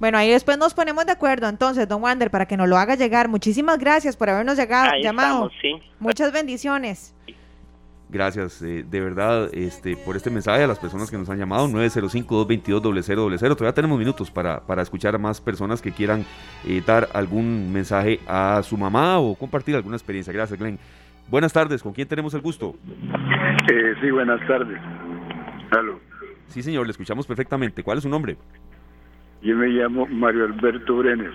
Speaker 4: Bueno, ahí después nos ponemos de acuerdo, entonces, don Wander, para que nos lo haga llegar. Muchísimas gracias por habernos llegado, llamado. Muchas bendiciones.
Speaker 2: Gracias, eh, de verdad, este, por este mensaje a las personas que nos han llamado, 905-222-0000. Todavía tenemos minutos para, para escuchar a más personas que quieran eh, dar algún mensaje a su mamá o compartir alguna experiencia. Gracias, Glenn. Buenas tardes, ¿con quién tenemos el gusto?
Speaker 11: Eh, sí, buenas tardes. Halo.
Speaker 2: Sí, señor, le escuchamos perfectamente. ¿Cuál es su nombre?
Speaker 11: Yo me llamo Mario Alberto Brenes.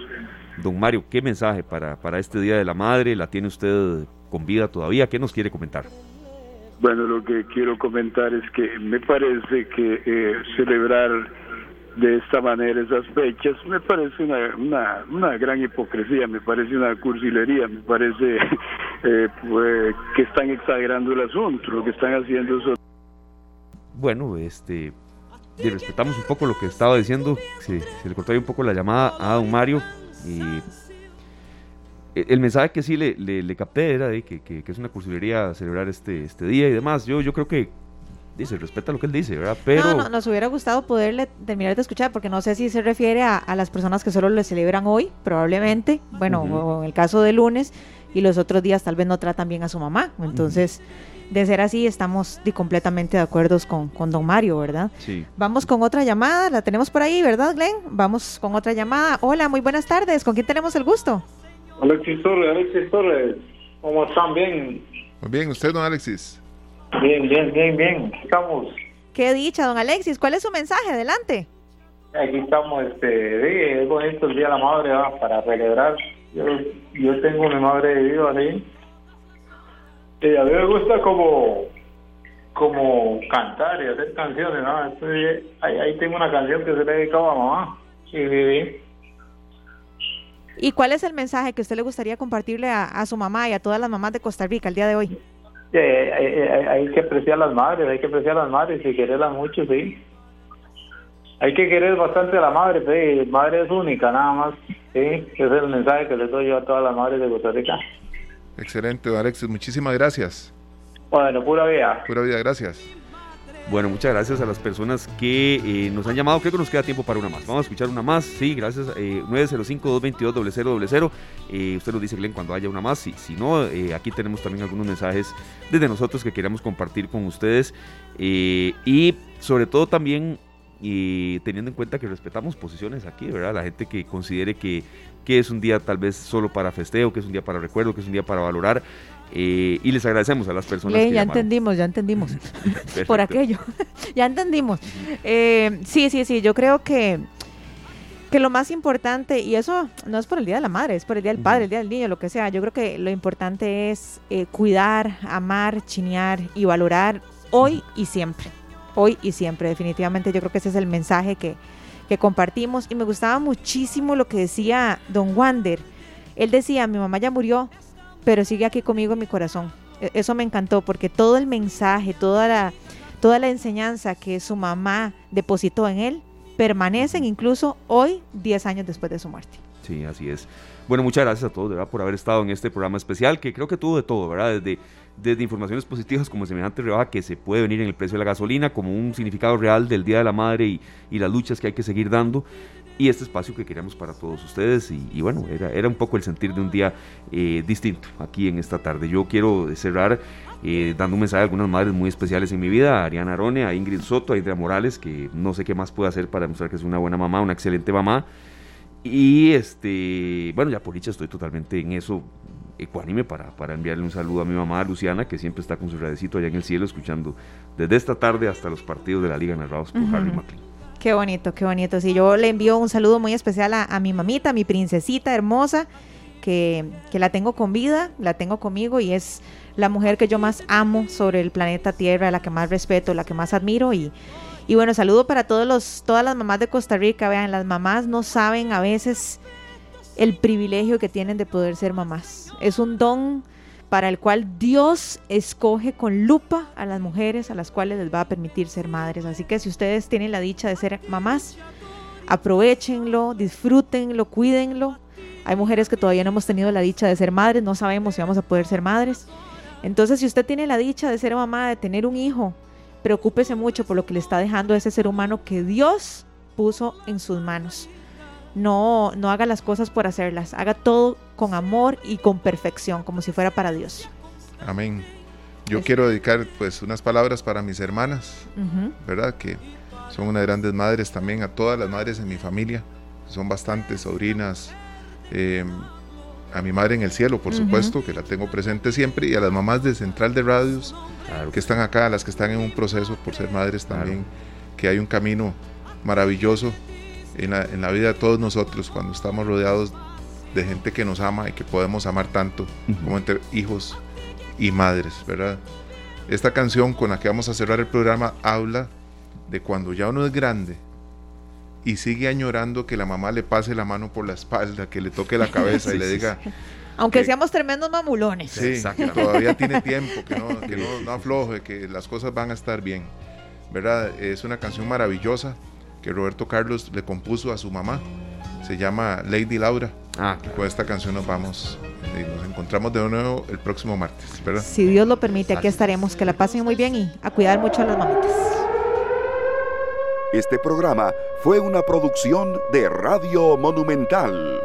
Speaker 2: Don Mario, ¿qué mensaje para, para este Día de la Madre? ¿La tiene usted con vida todavía? ¿Qué nos quiere comentar?
Speaker 11: Bueno, lo que quiero comentar es que me parece que eh, celebrar de esta manera esas fechas me parece una, una, gran hipocresía, me parece una cursilería, me parece eh, pues, que están exagerando el asunto, lo que están haciendo eso.
Speaker 2: Bueno, este, respetamos un poco lo que estaba diciendo, se, se le cortó ahí un poco la llamada a don Mario y el mensaje que sí le, le, capté era de que, que, es una cursilería celebrar este, este día y demás. Yo, yo creo que dice, respeta lo que él dice, ¿verdad? Pero...
Speaker 4: No, no, nos hubiera gustado poderle terminar de escuchar, porque no sé si se refiere a, las personas que solo le celebran hoy, probablemente, bueno, o en el caso de lunes, y los otros días tal vez no tratan bien a su mamá. Entonces, de ser así, estamos completamente de acuerdo con, con don Mario, ¿verdad?
Speaker 2: Sí.
Speaker 4: Vamos con otra llamada, la tenemos por ahí, ¿verdad, Glenn? Vamos con otra llamada. Hola, muy buenas tardes, ¿con quién tenemos el gusto?
Speaker 12: Alexis Torres, Alexis Torres, ¿cómo están? Bien.
Speaker 3: Muy bien, ¿usted, don Alexis?
Speaker 12: Bien, bien, bien, bien. Estamos.
Speaker 4: Qué dicha, don Alexis. ¿Cuál es su mensaje? Adelante.
Speaker 12: Aquí estamos, este, es bonito el Día de la Madre, para celebrar. Yo, yo tengo mi madre viva ahí. Y a mí me gusta como como cantar y hacer canciones, ¿no? ahí, ahí, tengo una canción que se le dedicaba a mamá. Sí, sí, sí.
Speaker 4: ¿Y cuál es el mensaje que usted le gustaría compartirle a, su mamá y a todas las mamás de Costa Rica el día de hoy?
Speaker 12: Eh, hay, que apreciar a las madres, hay que apreciar a las madres y quererlas mucho, sí. Hay que querer bastante a la madre, sí. Madre es única, nada más. Sí, ese es el mensaje que les doy yo a todas las madres de Costa Rica.
Speaker 3: Excelente, Alexis. Muchísimas gracias.
Speaker 12: Bueno, pura vida.
Speaker 3: Pura vida, gracias.
Speaker 2: Bueno, muchas gracias a las personas que eh, nos han llamado. Creo que nos queda tiempo para una más. Vamos a escuchar una más. Sí, gracias. Eh, 905-222-0000. Eh, usted nos dice, Glenn, cuando haya una más. Si, si no, eh, aquí tenemos también algunos mensajes desde nosotros que queremos compartir con ustedes. y sobre todo también teniendo en cuenta que respetamos posiciones aquí, ¿verdad? La gente que considere que, que es un día tal vez solo para festeo, que es un día para recuerdo, que es un día para valorar. Eh, y les agradecemos a las personas
Speaker 4: que ya entendimos, ya entendimos. Por aquello. ya entendimos. Eh, sí, sí, sí. Yo creo que, que lo más importante, y eso no es por el Día de la Madre, es por el Día del Padre, el Día del Niño, lo que sea. Yo creo que lo importante es eh, cuidar, amar, chinear y valorar hoy y siempre. Hoy y siempre. Definitivamente yo creo que ese es el mensaje que, que compartimos. Y me gustaba muchísimo lo que decía Don Wander. Él decía, mi mamá ya murió, pero sigue aquí conmigo en mi corazón. E-, eso me encantó porque todo el mensaje, toda la, toda la enseñanza que su mamá depositó en él, permanecen incluso hoy, 10 años después de su muerte.
Speaker 2: Sí, así es. Bueno, muchas gracias a todos ¿verdad? por haber estado en este programa especial, que creo que tuvo de todo, ¿verdad? Desde, desde informaciones positivas como semejante rebaja que se puede venir en el precio de la gasolina, como un significado real del Día de la Madre y, y las luchas que hay que seguir dando, y este espacio que queríamos para todos ustedes. Y, bueno, era, era, un poco el sentir de un día eh, distinto aquí en esta tarde. Yo quiero cerrar eh, dando un mensaje a algunas madres muy especiales en mi vida, a Ariana Arone, a Ingrid Soto, a Indra Morales, que no sé qué más puedo hacer para demostrar que es una buena mamá, una excelente mamá. Y este, bueno, ya por dicha estoy totalmente en eso, ecuánime para, para enviarle un saludo a mi mamá Luciana, que siempre está con su radecito allá en el cielo, escuchando desde esta tarde hasta los partidos de la liga narrados por Harry McLean.
Speaker 4: Qué bonito, qué bonito. Sí, yo le envío un saludo muy especial a, mi mamita, a mi princesita hermosa, que, la tengo con vida, la tengo conmigo y es la mujer que yo más amo sobre el planeta Tierra, la que más respeto, la que más admiro y, Y bueno, saludo para todos los, todas las mamás de Costa Rica. Vean, las mamás no saben a veces el privilegio que tienen de poder ser mamás. Es un don para el cual Dios escoge con lupa a las mujeres a las cuales les va a permitir ser madres. Así que si ustedes tienen la dicha de ser mamás, aprovechenlo, disfrútenlo, cuídenlo. Hay mujeres que todavía no hemos tenido la dicha de ser madres, no sabemos si vamos a poder ser madres. Entonces, si usted tiene la dicha de ser mamá, de tener un hijo, preocúpese mucho por lo que le está dejando ese ser humano que Dios puso en sus manos. No, no haga las cosas por hacerlas, haga todo con amor y con perfección, como si fuera para Dios.
Speaker 3: Amén. Yo quiero dedicar pues unas palabras para mis hermanas, ¿verdad? Que son unas grandes madres también, a todas las madres en mi familia, son bastantes sobrinas, em, a mi madre en el cielo, por supuesto, que la tengo presente siempre, y a las mamás de Central de Radios, que están acá, a las que están en un proceso por ser madres también, que hay un camino maravilloso en la, en la, vida de todos nosotros cuando estamos rodeados de gente que nos ama y que podemos amar tanto como entre hijos y madres, ¿verdad? Esta canción con la que vamos a cerrar el programa habla de cuando ya uno es grande y sigue añorando que la mamá le pase la mano por la espalda, que le toque la cabeza y le diga...
Speaker 4: Aunque seamos tremendos mamulones.
Speaker 3: Sí, que todavía tiene tiempo, que, no, que no, no, afloje, que las cosas van a estar bien. ¿Verdad? Es una canción maravillosa que Roberto Carlos le compuso a su mamá. Se llama Lady Laura. Ah, Con esta canción nos vamos y nos encontramos de nuevo el próximo martes, ¿verdad?
Speaker 4: Si Dios lo permite, aquí estaremos. Que la pasen muy bien y a cuidar mucho a las mamitas.
Speaker 1: Este programa fue una producción de Radio Monumental.